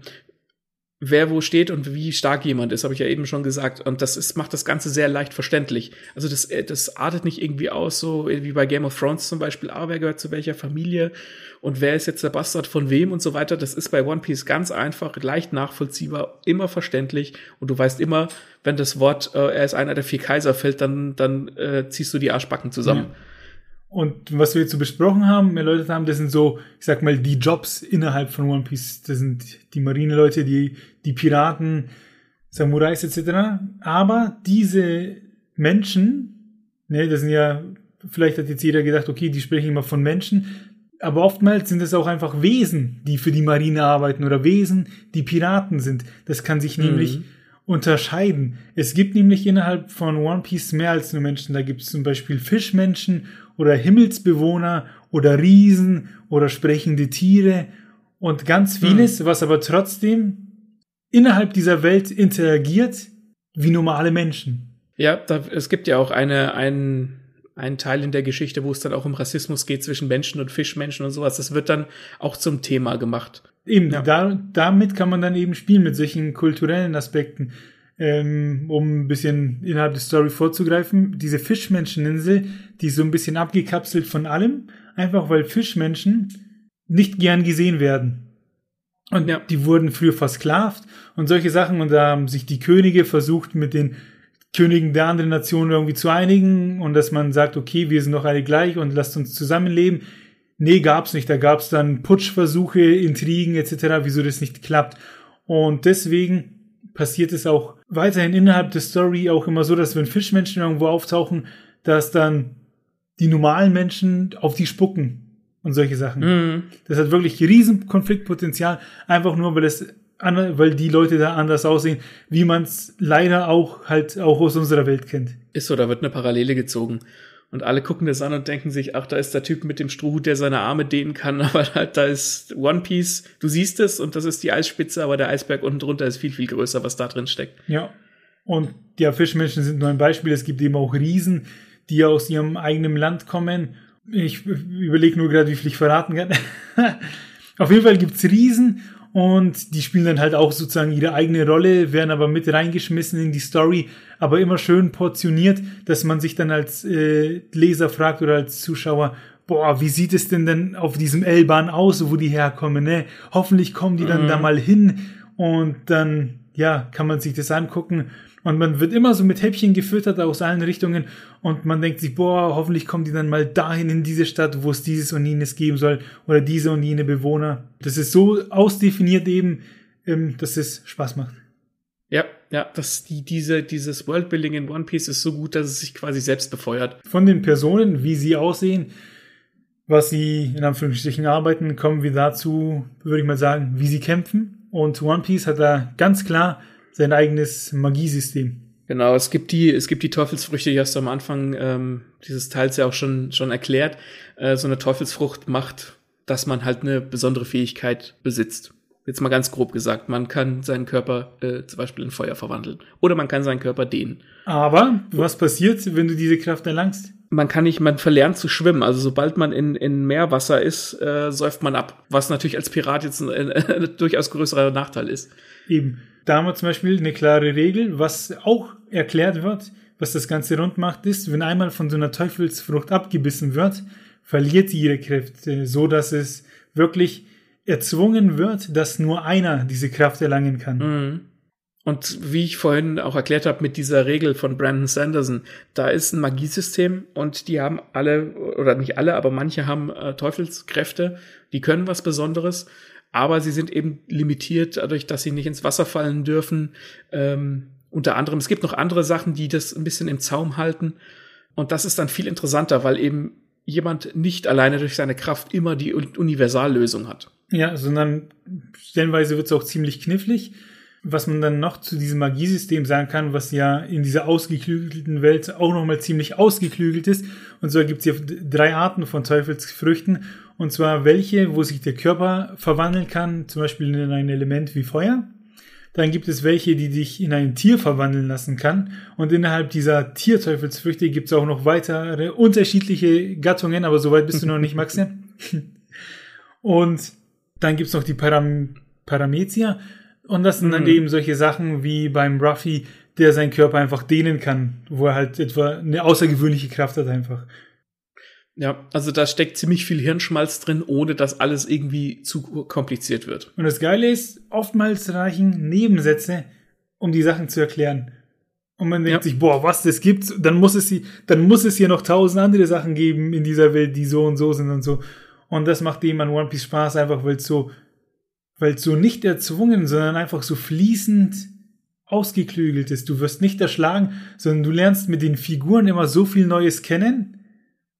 wer wo steht und wie stark jemand ist, habe ich ja eben schon gesagt. Und das ist, macht das Ganze sehr leicht verständlich. Also das, äh, das artet nicht irgendwie aus, so wie bei Game of Thrones zum Beispiel, ah, wer gehört zu welcher Familie und wer ist jetzt der Bastard von wem und so weiter. Das ist bei One Piece ganz einfach, leicht nachvollziehbar, immer verständlich. Und du weißt immer, wenn das Wort, äh, er ist einer der vier Kaiser fällt, dann, dann äh, ziehst du die Arschbacken zusammen.
Ja. Und was wir jetzt so besprochen haben, erläutert haben, das sind so, ich sag mal, die Jobs innerhalb von One Piece. Das sind die Marineleute, die, die Piraten, Samurais etc. Aber diese Menschen, ne, das sind ja, vielleicht hat jetzt jeder gedacht, okay, die sprechen immer von Menschen, aber oftmals sind es auch einfach Wesen, die für die Marine arbeiten oder Wesen, die Piraten sind. Das kann sich nämlich unterscheiden. Es gibt nämlich innerhalb von One Piece mehr als nur Menschen. Da gibt es zum Beispiel Fischmenschen oder Himmelsbewohner oder Riesen oder sprechende Tiere und ganz vieles, was aber trotzdem innerhalb dieser Welt interagiert wie normale Menschen.
Ja, da, es gibt ja auch eine, ein, einen Teil in der Geschichte, wo es dann auch um Rassismus geht zwischen Menschen und Fischmenschen und sowas. Das wird dann auch zum Thema gemacht.
Eben,
Ja.
da, damit kann man dann eben spielen mit solchen kulturellen Aspekten. Ähm, um ein bisschen innerhalb der Story vorzugreifen, diese Fischmenscheninsel, die ist so ein bisschen abgekapselt von allem, einfach weil Fischmenschen nicht gern gesehen werden. Und
Ja.
die wurden früher versklavt und solche Sachen und da haben sich die Könige versucht mit den Königen der anderen Nationen irgendwie zu einigen und dass man sagt, okay, wir sind doch alle gleich und lasst uns zusammenleben. Nee, gab's nicht. Da gab's dann Putschversuche, Intrigen etc., wieso das nicht klappt. Und deswegen passiert es auch weiterhin innerhalb der Story auch immer so, dass wenn Fischmenschen irgendwo auftauchen, dass dann die normalen Menschen auf die spucken und solche Sachen.
Mhm.
Das hat wirklich riesen Konfliktpotenzial, einfach nur, weil es weil die Leute da anders aussehen, wie man es leider auch halt auch aus unserer Welt kennt.
Ist so, da wird eine Parallele gezogen. Und alle gucken das an und denken sich, ach, da ist der Typ mit dem Strohhut, der seine Arme dehnen kann, aber halt, da ist One Piece, du siehst es und das ist die Eisspitze, aber der Eisberg unten drunter ist viel, viel größer, was da drin steckt.
Ja. Und ja, Fischmenschen sind nur ein Beispiel. Es gibt eben auch Riesen, die aus ihrem eigenen Land kommen. Ich überlege nur gerade, wie viel ich verraten kann. Auf jeden Fall gibt's Riesen und die spielen dann halt auch sozusagen ihre eigene Rolle, werden aber mit reingeschmissen in die Story, aber immer schön portioniert, dass man sich dann als äh, Leser fragt oder als Zuschauer, boah, wie sieht es denn denn auf diesem L-Bahn aus, wo die herkommen, ne? Hoffentlich kommen die dann
Mhm.
da mal hin und dann, ja, kann man sich das angucken und man wird immer so mit Häppchen gefüttert aus allen Richtungen und man denkt sich, boah, hoffentlich kommen die dann mal dahin in diese Stadt, wo es dieses und jenes geben soll oder diese und jene Bewohner. Das ist so ausdefiniert eben, ähm, dass es Spaß macht.
Ja, ja, das, die, diese, dieses Worldbuilding in One Piece ist so gut, dass es sich quasi selbst befeuert.
Von den Personen, wie sie aussehen, was sie in Anführungsstrichen arbeiten, kommen wir dazu, würde ich mal sagen, wie sie kämpfen. Und One Piece hat da ganz klar sein eigenes Magiesystem.
Genau, es gibt die, es gibt die Teufelsfrüchte, die hast du am Anfang ähm, dieses Teils ja auch schon, schon erklärt. Äh, so eine Teufelsfrucht macht, dass man halt eine besondere Fähigkeit besitzt. Jetzt mal ganz grob gesagt, man kann seinen Körper äh, zum Beispiel in Feuer verwandeln. Oder man kann seinen Körper dehnen.
Aber was passiert, wenn du diese Kraft erlangst?
Man kann nicht, man verlernt zu schwimmen. Also sobald man in, in Meerwasser ist, äh, säuft man ab. Was natürlich als Pirat jetzt ein, ein, durchaus größerer Nachteil ist.
Eben. Da haben wir zum Beispiel eine klare Regel, was auch erklärt wird, was das Ganze rund macht, ist, wenn einmal von so einer Teufelsfrucht abgebissen wird, verliert sie ihre Kräfte, so dass es wirklich erzwungen wird, dass nur einer diese Kraft erlangen kann.
Mhm. Und wie ich vorhin auch erklärt habe mit dieser Regel von Brandon Sanderson, da ist ein Magiesystem und die haben alle, oder nicht alle, aber manche haben äh, Teufelskräfte, die können was Besonderes, aber sie sind eben limitiert dadurch, dass sie nicht ins Wasser fallen dürfen. Ähm, unter anderem, es gibt noch andere Sachen, die das ein bisschen im Zaum halten. Und das ist dann viel interessanter, weil eben jemand nicht alleine durch seine Kraft immer die Universallösung hat.
Ja, sondern stellenweise wird es auch ziemlich knifflig. Was man dann noch zu diesem Magiesystem sagen kann, was ja in dieser ausgeklügelten Welt auch nochmal ziemlich ausgeklügelt ist. Und zwar gibt es ja drei Arten von Teufelsfrüchten. Und zwar welche, wo sich der Körper verwandeln kann, zum Beispiel in ein Element wie Feuer. Dann gibt es welche, die dich in ein Tier verwandeln lassen kann. Und innerhalb dieser Tierteufelsfrüchte gibt es auch noch weitere unterschiedliche Gattungen, aber soweit bist du noch nicht, Maxe. Und dann gibt es noch die Param Paramecia. Und das sind dann mhm. eben solche Sachen wie beim Ruffy, der seinen Körper einfach dehnen kann, wo er halt etwa eine außergewöhnliche Kraft hat einfach.
Ja, also da steckt ziemlich viel Hirnschmalz drin, ohne dass alles irgendwie zu kompliziert wird.
Und das Geile ist, oftmals reichen Nebensätze, um die Sachen zu erklären. Und man denkt ja. sich, boah, was das gibt, dann muss es hier, dann muss es hier noch tausend andere Sachen geben in dieser Welt, die so und so sind und so. Und das macht dem an One Piece Spaß, einfach weil es so weil es so nicht erzwungen, sondern einfach so fließend ausgeklügelt ist. Du wirst nicht erschlagen, sondern du lernst mit den Figuren immer so viel Neues kennen,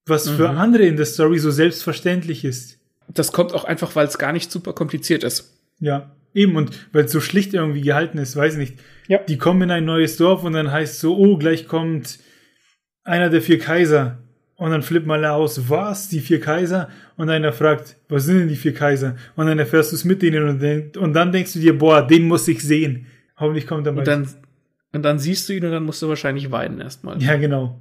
was mhm. für andere in der Story so selbstverständlich ist.
Das kommt auch einfach, weil es gar nicht super kompliziert ist.
Ja, eben und weil es so schlicht irgendwie gehalten ist, weiß ich nicht. Ja. Die kommen in ein neues Dorf und dann heißt so, oh, gleich kommt einer der vier Kaiser. Und dann flippt mal aus, was, die vier Kaiser? Und einer fragt, was sind denn die vier Kaiser? Und dann erfährst du es mit denen und, denk, und, dann denkst du dir, boah, den muss ich sehen. Hoffentlich kommt er
mal. Und dann, und dann siehst du ihn und dann musst du wahrscheinlich weinen erstmal.
Ja, genau.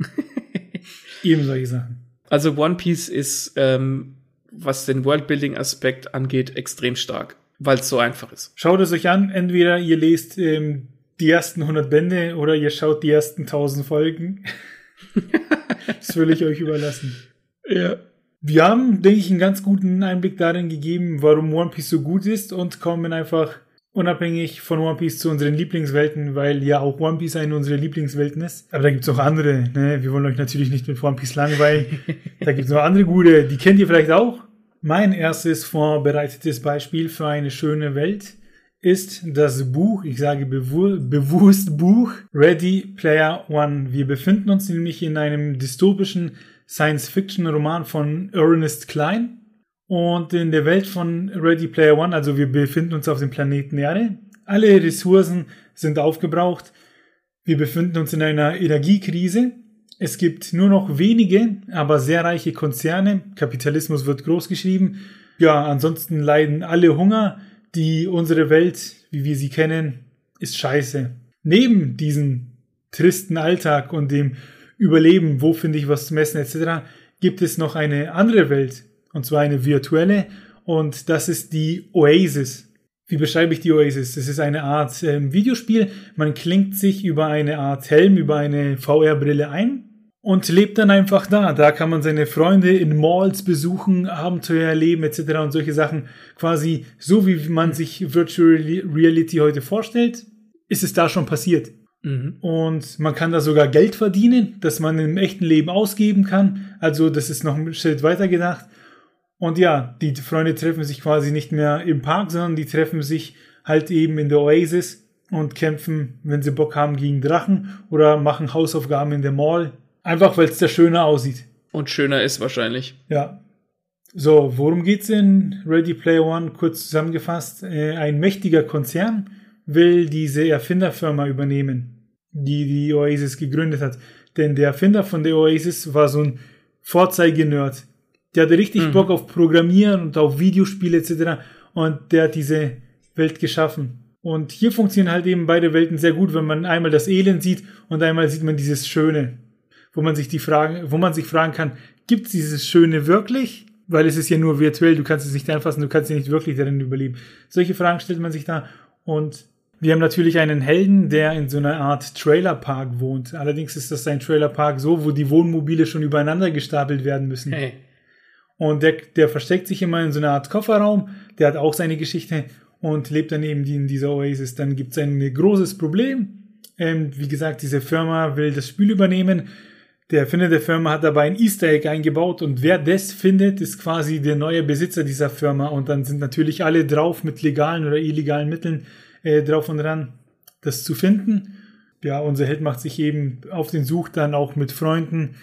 Eben solche Sachen.
Also One Piece ist, ähm, was den Worldbuilding-Aspekt angeht, extrem stark, weil es so einfach ist.
Schaut es euch an, entweder ihr lest ähm, die ersten 100 Bände oder ihr schaut die ersten 1000 Folgen. das will ich euch überlassen. Ja. Wir haben, denke ich, einen ganz guten Einblick darin gegeben, warum One Piece so gut ist und kommen einfach unabhängig von One Piece zu unseren Lieblingswelten, weil ja auch One Piece eine unserer Lieblingswelten ist. Aber da gibt es auch andere. Ne? Wir wollen euch natürlich nicht mit One Piece langweilen. da gibt es noch andere gute. Die kennt ihr vielleicht auch. Mein erstes vorbereitetes Beispiel für eine schöne Welt ist das Buch, ich sage bewusst Buch, Ready Player One. Wir befinden uns nämlich in einem dystopischen Science-Fiction-Roman von Ernest Klein. Und in der Welt von Ready Player One, also wir befinden uns auf dem Planeten Erde. Alle Ressourcen sind aufgebraucht. Wir befinden uns in einer Energiekrise. Es gibt nur noch wenige, aber sehr reiche Konzerne. Kapitalismus wird großgeschrieben. Ja, ansonsten leiden alle Hunger die unsere Welt, wie wir sie kennen, ist scheiße. Neben diesem tristen Alltag und dem Überleben, wo finde ich was zu messen etc., gibt es noch eine andere Welt, und zwar eine virtuelle, und das ist die Oasis. Wie beschreibe ich die Oasis? Das ist eine Art äh, Videospiel. Man klingt sich über eine Art Helm, über eine VR-Brille ein und lebt dann einfach da. Da kann man seine Freunde in Malls besuchen, Abenteuer erleben etc. und solche Sachen. Quasi so, wie man sich Virtual Reality heute vorstellt, ist es da schon passiert. Mhm. Und man kann da sogar Geld verdienen, das man im echten Leben ausgeben kann. Also das ist noch ein Schritt weiter gedacht. Und ja, die Freunde treffen sich quasi nicht mehr im Park, sondern die treffen sich halt eben in der Oasis und kämpfen, wenn sie Bock haben, gegen Drachen oder machen Hausaufgaben in der Mall Einfach weil es da schöner aussieht.
Und schöner ist wahrscheinlich.
Ja. So, worum geht's in Ready Player One? Kurz zusammengefasst. Äh, ein mächtiger Konzern will diese Erfinderfirma übernehmen, die die Oasis gegründet hat. Denn der Erfinder von der Oasis war so ein Vorzeigenerd. Der hatte richtig mhm. Bock auf Programmieren und auf Videospiele etc. Und der hat diese Welt geschaffen. Und hier funktionieren halt eben beide Welten sehr gut, wenn man einmal das Elend sieht und einmal sieht man dieses Schöne wo man sich die Fragen, wo man sich fragen kann, gibt es dieses Schöne wirklich? Weil es ist ja nur virtuell, du kannst es nicht anfassen, du kannst ja nicht wirklich darin überleben. Solche Fragen stellt man sich da und wir haben natürlich einen Helden, der in so einer Art Trailerpark wohnt. Allerdings ist das ein Trailerpark so, wo die Wohnmobile schon übereinander gestapelt werden müssen. Hey. Und der, der versteckt sich immer in so einer Art Kofferraum, der hat auch seine Geschichte und lebt dann eben in dieser Oasis. Dann gibt es ein großes Problem. Ähm, wie gesagt, diese Firma will das Spiel übernehmen. Der Erfinder der Firma hat dabei ein Easter Egg eingebaut und wer das findet, ist quasi der neue Besitzer dieser Firma und dann sind natürlich alle drauf mit legalen oder illegalen Mitteln äh, drauf und dran, das zu finden. Ja, unser Held macht sich eben auf den Such dann auch mit Freunden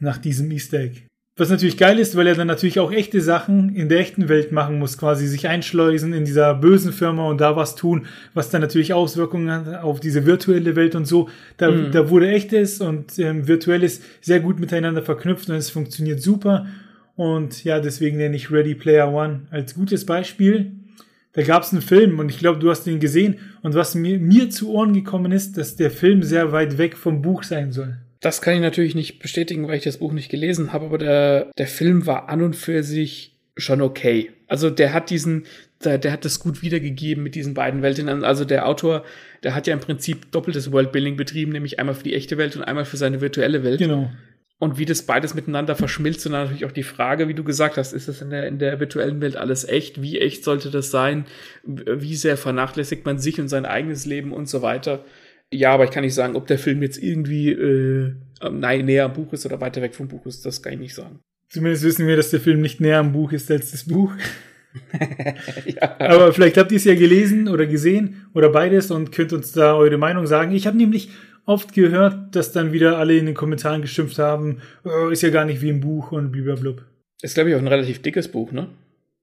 nach diesem Easter Egg. Was natürlich geil ist, weil er dann natürlich auch echte Sachen in der echten Welt machen muss, quasi sich einschleusen in dieser bösen Firma und da was tun, was dann natürlich Auswirkungen hat auf diese virtuelle Welt und so. Da, mhm. da wurde echtes und ähm, virtuelles sehr gut miteinander verknüpft und es funktioniert super. Und ja, deswegen nenne ich Ready Player One als gutes Beispiel. Da gab es einen Film und ich glaube, du hast ihn gesehen. Und was mir, mir zu Ohren gekommen ist, dass der Film sehr weit weg vom Buch sein soll.
Das kann ich natürlich nicht bestätigen, weil ich das Buch nicht gelesen habe, aber der, der Film war an und für sich schon okay. Also der hat diesen, der, der hat das gut wiedergegeben mit diesen beiden Welten. Also der Autor, der hat ja im Prinzip doppeltes Worldbuilding betrieben, nämlich einmal für die echte Welt und einmal für seine virtuelle Welt.
Genau.
Und wie das beides miteinander verschmilzt und dann natürlich auch die Frage, wie du gesagt hast, ist das in der, in der virtuellen Welt alles echt? Wie echt sollte das sein? Wie sehr vernachlässigt man sich und sein eigenes Leben und so weiter? Ja, aber ich kann nicht sagen, ob der Film jetzt irgendwie äh, nein, näher am Buch ist oder weiter weg vom Buch ist. Das kann ich nicht sagen.
Zumindest wissen wir, dass der Film nicht näher am Buch ist als das Buch. ja. Aber vielleicht habt ihr es ja gelesen oder gesehen oder beides und könnt uns da eure Meinung sagen. Ich habe nämlich oft gehört, dass dann wieder alle in den Kommentaren geschimpft haben, oh, ist ja gar nicht wie im Buch und blablabla.
Ist, glaube ich, auch ein relativ dickes Buch, ne?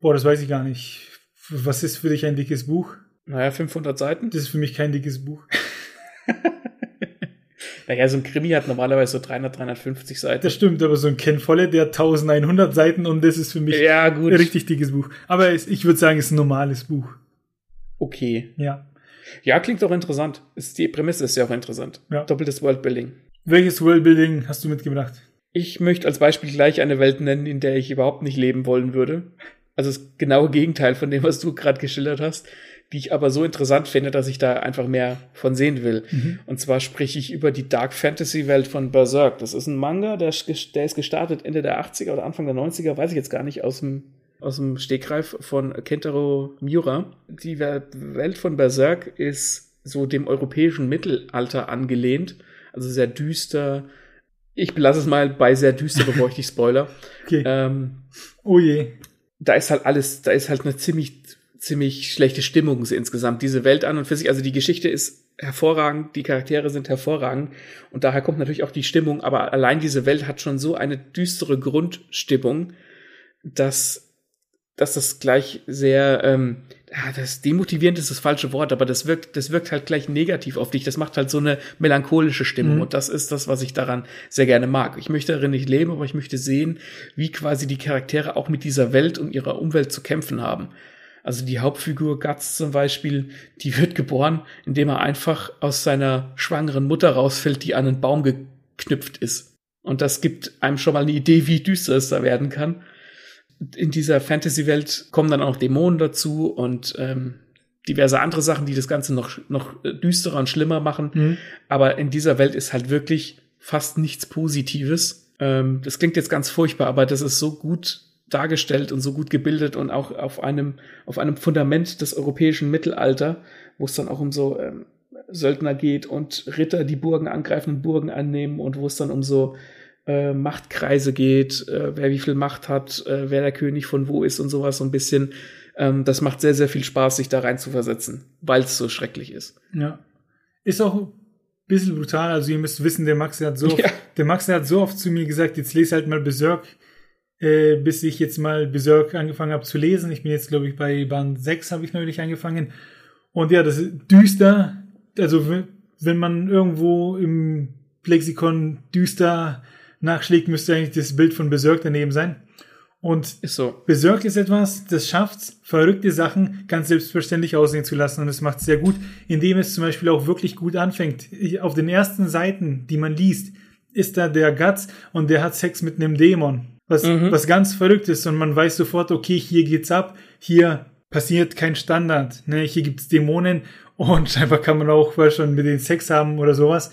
Boah, das weiß ich gar nicht. Was ist für dich ein dickes Buch?
Naja, 500 Seiten.
Das ist für mich kein dickes Buch.
naja, so ein Krimi hat normalerweise so 300, 350 Seiten.
Das stimmt, aber so ein Ken Follett, der hat 1100 Seiten und das ist für mich
ja,
ein richtig dickes Buch. Aber ich würde sagen, es ist ein normales Buch.
Okay.
Ja.
Ja, klingt doch interessant. Ist, die Prämisse ist ja auch interessant. Ja. Doppeltes Worldbuilding.
Welches Worldbuilding hast du mitgebracht?
Ich möchte als Beispiel gleich eine Welt nennen, in der ich überhaupt nicht leben wollen würde. Also das genaue Gegenteil von dem, was du gerade geschildert hast die ich aber so interessant finde, dass ich da einfach mehr von sehen will. Mhm. Und zwar spreche ich über die Dark Fantasy Welt von Berserk. Das ist ein Manga, der, der ist gestartet Ende der 80er oder Anfang der 90er, weiß ich jetzt gar nicht, aus dem aus dem Stegreif von Kentaro Miura. Die Welt von Berserk ist so dem europäischen Mittelalter angelehnt, also sehr düster. Ich belasse es mal bei sehr düster, bevor ich dich spoiler.
Okay. Ähm, oh je.
Da ist halt alles, da ist halt eine ziemlich ziemlich schlechte Stimmung insgesamt. Diese Welt an und für sich, also die Geschichte ist hervorragend, die Charaktere sind hervorragend und daher kommt natürlich auch die Stimmung, aber allein diese Welt hat schon so eine düstere Grundstimmung, dass, dass das gleich sehr, ähm, ja, das demotivierend ist das falsche Wort, aber das wirkt, das wirkt halt gleich negativ auf dich. Das macht halt so eine melancholische Stimmung mhm. und das ist das, was ich daran sehr gerne mag. Ich möchte darin nicht leben, aber ich möchte sehen, wie quasi die Charaktere auch mit dieser Welt und ihrer Umwelt zu kämpfen haben. Also die Hauptfigur Guts zum Beispiel, die wird geboren, indem er einfach aus seiner schwangeren Mutter rausfällt, die an einen Baum geknüpft ist. Und das gibt einem schon mal eine Idee, wie düster es da werden kann. In dieser Fantasy-Welt kommen dann auch Dämonen dazu und ähm, diverse andere Sachen, die das Ganze noch, noch düsterer und schlimmer machen. Mhm. Aber in dieser Welt ist halt wirklich fast nichts Positives. Ähm, das klingt jetzt ganz furchtbar, aber das ist so gut dargestellt und so gut gebildet und auch auf einem, auf einem Fundament des europäischen Mittelalter, wo es dann auch um so ähm, Söldner geht und Ritter, die Burgen angreifen und Burgen annehmen und wo es dann um so äh, Machtkreise geht, äh, wer wie viel Macht hat, äh, wer der König von wo ist und sowas so ein bisschen. Ähm, das macht sehr, sehr viel Spaß, sich da rein zu versetzen, weil es so schrecklich ist.
Ja. Ist auch ein bisschen brutal. Also ihr müsst wissen, der Max hat so, ja. der Max hat so oft zu mir gesagt, jetzt lese halt mal Berserk äh, bis ich jetzt mal Berserk angefangen habe zu lesen. Ich bin jetzt, glaube ich, bei Band 6 habe ich neulich angefangen. Und ja, das ist düster. Also wenn man irgendwo im Lexikon düster nachschlägt, müsste eigentlich das Bild von Berserk daneben sein. Und
ist so.
Berserk ist etwas, das schafft verrückte Sachen ganz selbstverständlich aussehen zu lassen. Und es macht es sehr gut, indem es zum Beispiel auch wirklich gut anfängt. Auf den ersten Seiten, die man liest, ist da der Guts und der hat Sex mit einem Dämon was, mhm. was ganz verrückt ist und man weiß sofort, okay, hier geht's ab, hier passiert kein Standard, ne, hier gibt's Dämonen und scheinbar kann man auch schon mit den Sex haben oder sowas.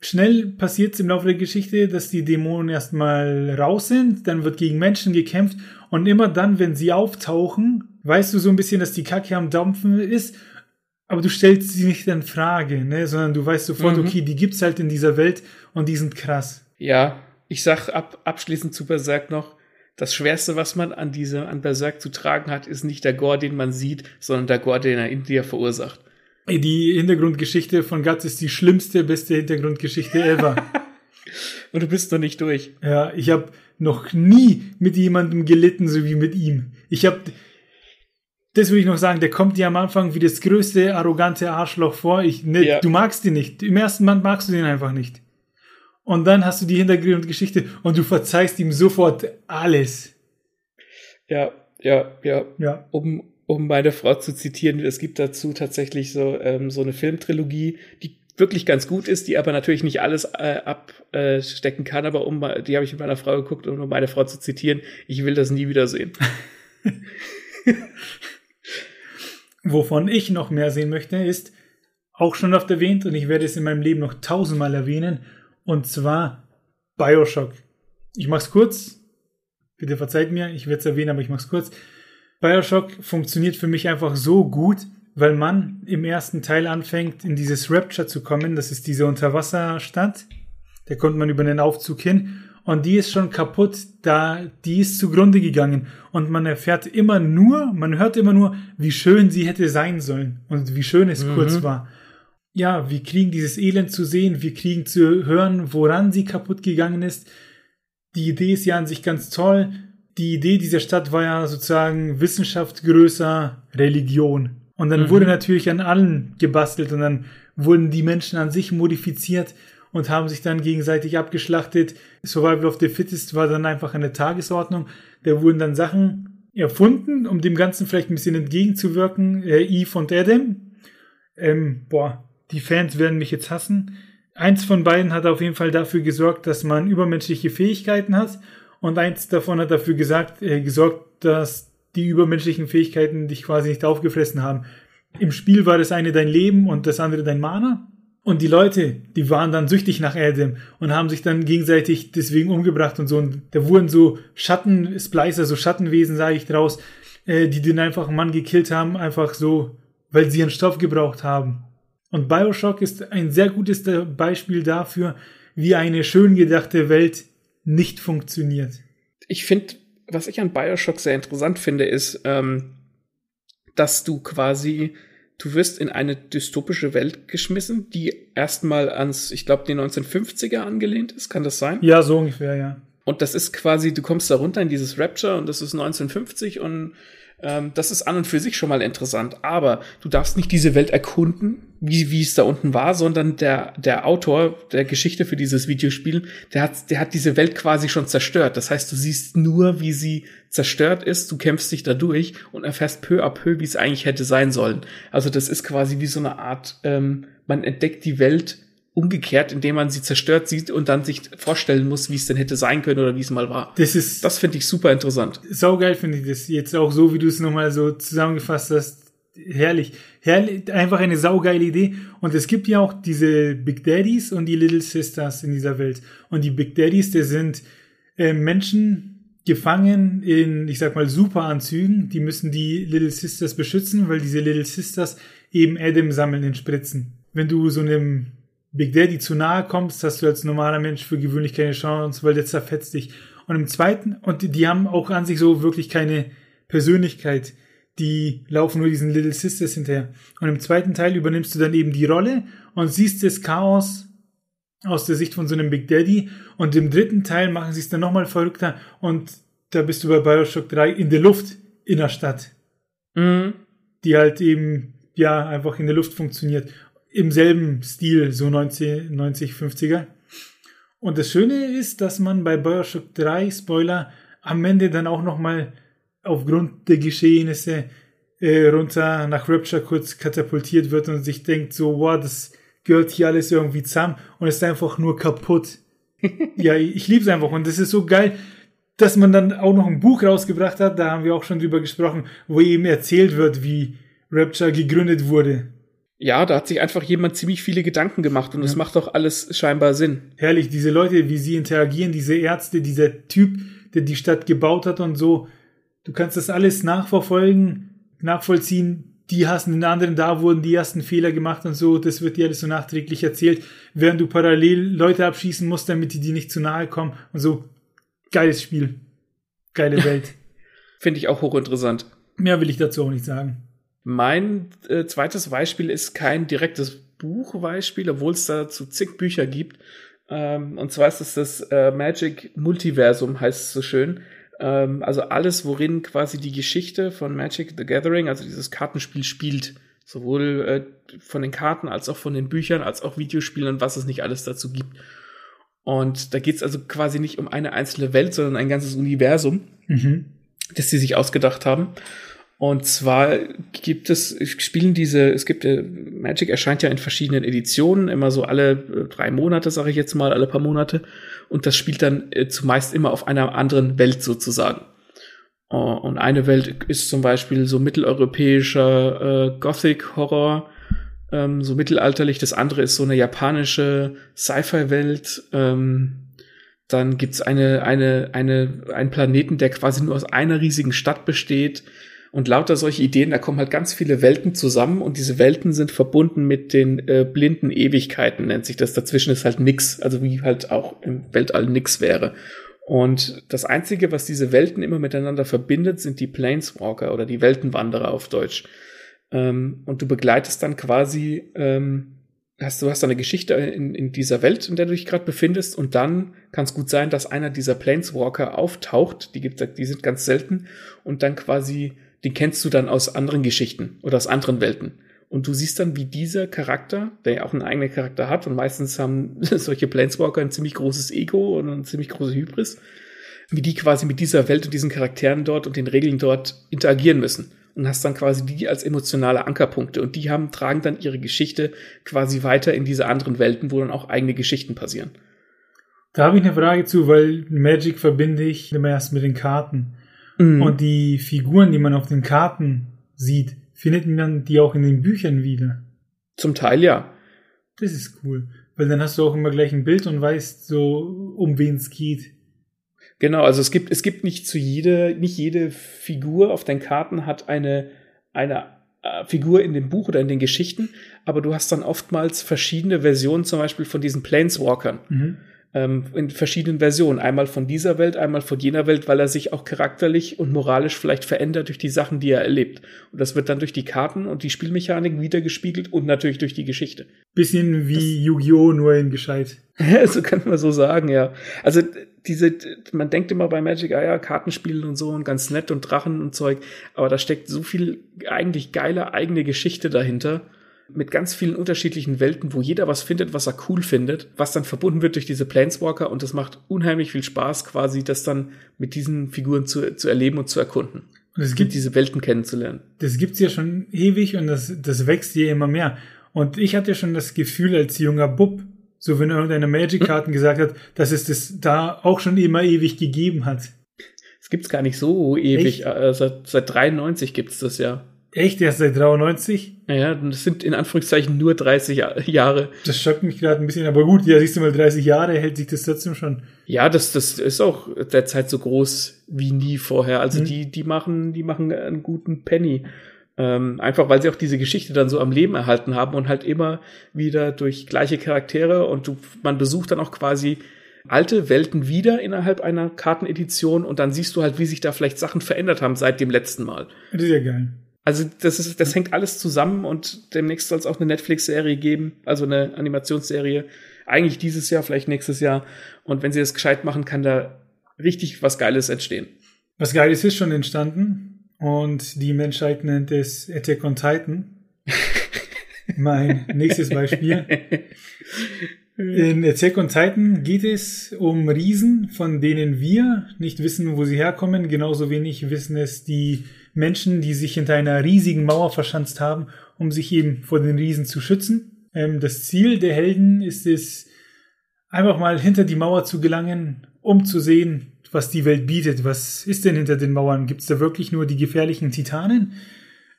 Schnell passiert's im Laufe der Geschichte, dass die Dämonen erstmal raus sind, dann wird gegen Menschen gekämpft und immer dann, wenn sie auftauchen, weißt du so ein bisschen, dass die Kacke am Dampfen ist, aber du stellst sie nicht in Frage, ne, sondern du weißt sofort, mhm. okay, die gibt's halt in dieser Welt und die sind krass.
Ja, ich sag ab, abschließend zu Berserk noch, das Schwerste, was man an diese, an Berserk zu tragen hat, ist nicht der Gore, den man sieht, sondern der Gore, den er in dir verursacht.
Die Hintergrundgeschichte von Guts ist die schlimmste, beste Hintergrundgeschichte ever.
Und du bist noch nicht durch.
Ja, ich habe noch nie mit jemandem gelitten, so wie mit ihm. Ich habe, das will ich noch sagen, der kommt dir am Anfang wie das größte arrogante Arschloch vor. Ich, ne, ja. Du magst ihn nicht. Im ersten Band magst du den einfach nicht. Und dann hast du die Hintergrundgeschichte und du verzeihst ihm sofort alles.
Ja, ja, ja. ja. Um, um meine Frau zu zitieren, es gibt dazu tatsächlich so, ähm, so eine Filmtrilogie, die wirklich ganz gut ist, die aber natürlich nicht alles äh, abstecken kann, aber um die habe ich mit meiner Frau geguckt, um meine Frau zu zitieren, ich will das nie wieder sehen.
Wovon ich noch mehr sehen möchte, ist auch schon oft erwähnt und ich werde es in meinem Leben noch tausendmal erwähnen, und zwar Bioshock. Ich mach's kurz. Bitte verzeiht mir, ich werde es erwähnen, aber ich mach's kurz. Bioshock funktioniert für mich einfach so gut, weil man im ersten Teil anfängt, in dieses Rapture zu kommen. Das ist diese Unterwasserstadt. Da kommt man über den Aufzug hin. Und die ist schon kaputt, da die ist zugrunde gegangen. Und man erfährt immer nur, man hört immer nur, wie schön sie hätte sein sollen und wie schön es mhm. kurz war ja, wir kriegen dieses Elend zu sehen, wir kriegen zu hören, woran sie kaputt gegangen ist. Die Idee ist ja an sich ganz toll. Die Idee dieser Stadt war ja sozusagen Wissenschaft größer Religion. Und dann mhm. wurde natürlich an allen gebastelt und dann wurden die Menschen an sich modifiziert und haben sich dann gegenseitig abgeschlachtet. Survival of the Fittest war dann einfach eine Tagesordnung. Da wurden dann Sachen erfunden, um dem Ganzen vielleicht ein bisschen entgegenzuwirken. Äh, Eve und Adam. Ähm, boah, die Fans werden mich jetzt hassen. Eins von beiden hat auf jeden Fall dafür gesorgt, dass man übermenschliche Fähigkeiten hat. Und eins davon hat dafür gesagt, äh, gesorgt, dass die übermenschlichen Fähigkeiten dich quasi nicht aufgefressen haben. Im Spiel war das eine dein Leben und das andere dein Mana. Und die Leute, die waren dann süchtig nach Adam und haben sich dann gegenseitig deswegen umgebracht und so. Und da wurden so Schatten-Splicer, so Schattenwesen, sage ich draus, äh, die den einfach Mann gekillt haben, einfach so, weil sie ihren Stoff gebraucht haben. Und Bioshock ist ein sehr gutes Beispiel dafür, wie eine schön gedachte Welt nicht funktioniert.
Ich finde, was ich an Bioshock sehr interessant finde, ist, ähm, dass du quasi, du wirst in eine dystopische Welt geschmissen, die erstmal ans, ich glaube, die 1950er angelehnt ist. Kann das sein?
Ja, so ungefähr, ja.
Und das ist quasi, du kommst da runter in dieses Rapture und das ist 1950 und ähm, das ist an und für sich schon mal interessant. Aber du darfst nicht diese Welt erkunden, wie, wie es da unten war, sondern der, der Autor der Geschichte für dieses Videospiel, der hat, der hat diese Welt quasi schon zerstört. Das heißt, du siehst nur, wie sie zerstört ist, du kämpfst dich da durch und erfährst peu à peu, wie es eigentlich hätte sein sollen. Also das ist quasi wie so eine Art, ähm, man entdeckt die Welt umgekehrt, indem man sie zerstört sieht und dann sich vorstellen muss, wie es denn hätte sein können oder wie es mal war.
Das ist,
das finde ich super interessant.
Saugeil finde ich das jetzt auch so, wie du es nochmal so zusammengefasst hast. Herrlich. Herrlich, einfach eine saugeile Idee. Und es gibt ja auch diese Big Daddies und die Little Sisters in dieser Welt. Und die Big Daddies, das sind äh, Menschen gefangen in, ich sag mal, Superanzügen. Die müssen die Little Sisters beschützen, weil diese Little Sisters eben Adam sammeln in Spritzen. Wenn du so einem Big Daddy zu nahe kommst, hast du als normaler Mensch für gewöhnlich keine Chance, weil der zerfetzt dich. Und im zweiten, und die, die haben auch an sich so wirklich keine Persönlichkeit. Die laufen nur diesen Little Sisters hinterher. Und im zweiten Teil übernimmst du dann eben die Rolle und siehst das Chaos aus der Sicht von so einem Big Daddy. Und im dritten Teil machen sie es dann nochmal verrückter und da bist du bei Bioshock 3 in der Luft in der Stadt. Mhm. Die halt eben, ja, einfach in der Luft funktioniert im selben Stil, so 90, 90 50er. Und das Schöne ist, dass man bei Bioshock 3, Spoiler, am Ende dann auch nochmal aufgrund der Geschehnisse äh, runter nach Rapture kurz katapultiert wird und sich denkt so, wow, das gehört hier alles irgendwie zusammen und ist einfach nur kaputt. ja, ich liebe es einfach und das ist so geil, dass man dann auch noch ein Buch rausgebracht hat, da haben wir auch schon drüber gesprochen, wo eben erzählt wird, wie Rapture gegründet wurde.
Ja, da hat sich einfach jemand ziemlich viele Gedanken gemacht und es ja. macht doch alles scheinbar Sinn.
Herrlich, diese Leute, wie sie interagieren, diese Ärzte, dieser Typ, der die Stadt gebaut hat und so. Du kannst das alles nachverfolgen, nachvollziehen, die hassen den anderen, da wurden die ersten Fehler gemacht und so, das wird dir alles so nachträglich erzählt, während du parallel Leute abschießen musst, damit die dir nicht zu nahe kommen und so. Geiles Spiel. Geile Welt.
Finde ich auch hochinteressant.
Mehr will ich dazu auch nicht sagen.
Mein äh, zweites Beispiel ist kein direktes Buchbeispiel, obwohl es dazu zig Bücher gibt. Ähm, und zwar ist es das äh, Magic Multiversum, heißt es so schön. Ähm, also alles, worin quasi die Geschichte von Magic the Gathering, also dieses Kartenspiel spielt. Sowohl äh, von den Karten als auch von den Büchern, als auch Videospielen und was es nicht alles dazu gibt. Und da geht es also quasi nicht um eine einzelne Welt, sondern ein ganzes Universum, mhm. das sie sich ausgedacht haben. Und zwar gibt es, spielen diese, es gibt, äh, Magic erscheint ja in verschiedenen Editionen, immer so alle äh, drei Monate, sage ich jetzt mal, alle paar Monate. Und das spielt dann äh, zumeist immer auf einer anderen Welt sozusagen. Und eine Welt ist zum Beispiel so mitteleuropäischer äh, Gothic-Horror, ähm, so mittelalterlich. Das andere ist so eine japanische Sci-Fi-Welt. Ähm, dann gibt's eine, eine, eine, einen Planeten, der quasi nur aus einer riesigen Stadt besteht und lauter solche Ideen, da kommen halt ganz viele Welten zusammen und diese Welten sind verbunden mit den äh, blinden Ewigkeiten, nennt sich das. Dazwischen ist halt nix, also wie halt auch im Weltall nix wäre. Und das Einzige, was diese Welten immer miteinander verbindet, sind die Planeswalker oder die Weltenwanderer auf Deutsch. Ähm, und du begleitest dann quasi, ähm, hast, du hast eine Geschichte in, in dieser Welt, in der du dich gerade befindest, und dann kann es gut sein, dass einer dieser Planeswalker auftaucht, die, gibt, die sind ganz selten, und dann quasi den kennst du dann aus anderen Geschichten oder aus anderen Welten. Und du siehst dann, wie dieser Charakter, der ja auch einen eigenen Charakter hat, und meistens haben solche Planeswalker ein ziemlich großes Ego und eine ziemlich große Hybris, wie die quasi mit dieser Welt und diesen Charakteren dort und den Regeln dort interagieren müssen. Und hast dann quasi die als emotionale Ankerpunkte. Und die haben, tragen dann ihre Geschichte quasi weiter in diese anderen Welten, wo dann auch eigene Geschichten passieren.
Da habe ich eine Frage zu, weil Magic verbinde ich immer erst mit den Karten. Mhm. Und die Figuren, die man auf den Karten sieht, findet man die auch in den Büchern wieder.
Zum Teil ja.
Das ist cool. Weil dann hast du auch immer gleich ein Bild und weißt so, um wen es geht.
Genau, also es gibt, es gibt nicht zu jede, nicht jede Figur auf deinen Karten hat eine, eine äh, Figur in dem Buch oder in den Geschichten, aber du hast dann oftmals verschiedene Versionen, zum Beispiel von diesen Planeswalkern. Mhm ähm, in verschiedenen Versionen. Einmal von dieser Welt, einmal von jener Welt, weil er sich auch charakterlich und moralisch vielleicht verändert durch die Sachen, die er erlebt. Und das wird dann durch die Karten und die Spielmechanik wiedergespiegelt und natürlich durch die Geschichte.
Bisschen wie Yu-Gi-Oh! nur in gescheit.
so kann man so sagen, ja. Also diese, man denkt immer bei Magic, ah ja, Kartenspielen und so und ganz nett und Drachen und Zeug, aber da steckt so viel eigentlich geile eigene Geschichte dahinter mit ganz vielen unterschiedlichen Welten, wo jeder was findet, was er cool findet, was dann verbunden wird durch diese Planeswalker und es macht unheimlich viel Spaß, quasi das dann mit diesen Figuren zu, zu erleben und zu erkunden. Und es gibt diese Welten kennenzulernen.
Das gibt's ja schon ewig und das, das wächst ja immer mehr. Und ich hatte schon das Gefühl als junger Bub, so wenn irgendeiner Magic-Karten gesagt hat, dass es das da auch schon immer ewig gegeben hat.
Es gibt's gar nicht so ewig. Äh, seit, seit 93 gibt's das ja.
Echt? Erst seit 93?
Ja, das sind in Anführungszeichen nur 30 Jahre.
Das schockt mich gerade ein bisschen, aber gut, ja, siehst du mal, 30 Jahre hält sich das trotzdem schon.
Ja, das, das ist auch derzeit so groß wie nie vorher. Also mhm. die, die machen, die machen einen guten Penny. Ähm, einfach weil sie auch diese Geschichte dann so am Leben erhalten haben und halt immer wieder durch gleiche Charaktere und du, man besucht dann auch quasi alte Welten wieder innerhalb einer Kartenedition und dann siehst du halt, wie sich da vielleicht Sachen verändert haben seit dem letzten Mal.
Das ist ja geil.
Also das ist, das hängt alles zusammen und demnächst soll es auch eine Netflix-Serie geben, also eine Animationsserie. Eigentlich dieses Jahr, vielleicht nächstes Jahr. Und wenn sie das gescheit machen, kann da richtig was Geiles entstehen.
Was Geiles ist schon entstanden und die Menschheit nennt es Attack on Titan. mein nächstes Beispiel. In Attack on Titan geht es um Riesen, von denen wir nicht wissen, wo sie herkommen. Genauso wenig wissen es die Menschen, die sich hinter einer riesigen Mauer verschanzt haben, um sich eben vor den Riesen zu schützen. Ähm, das Ziel der Helden ist es, einfach mal hinter die Mauer zu gelangen, um zu sehen, was die Welt bietet. Was ist denn hinter den Mauern? Gibt es da wirklich nur die gefährlichen Titanen?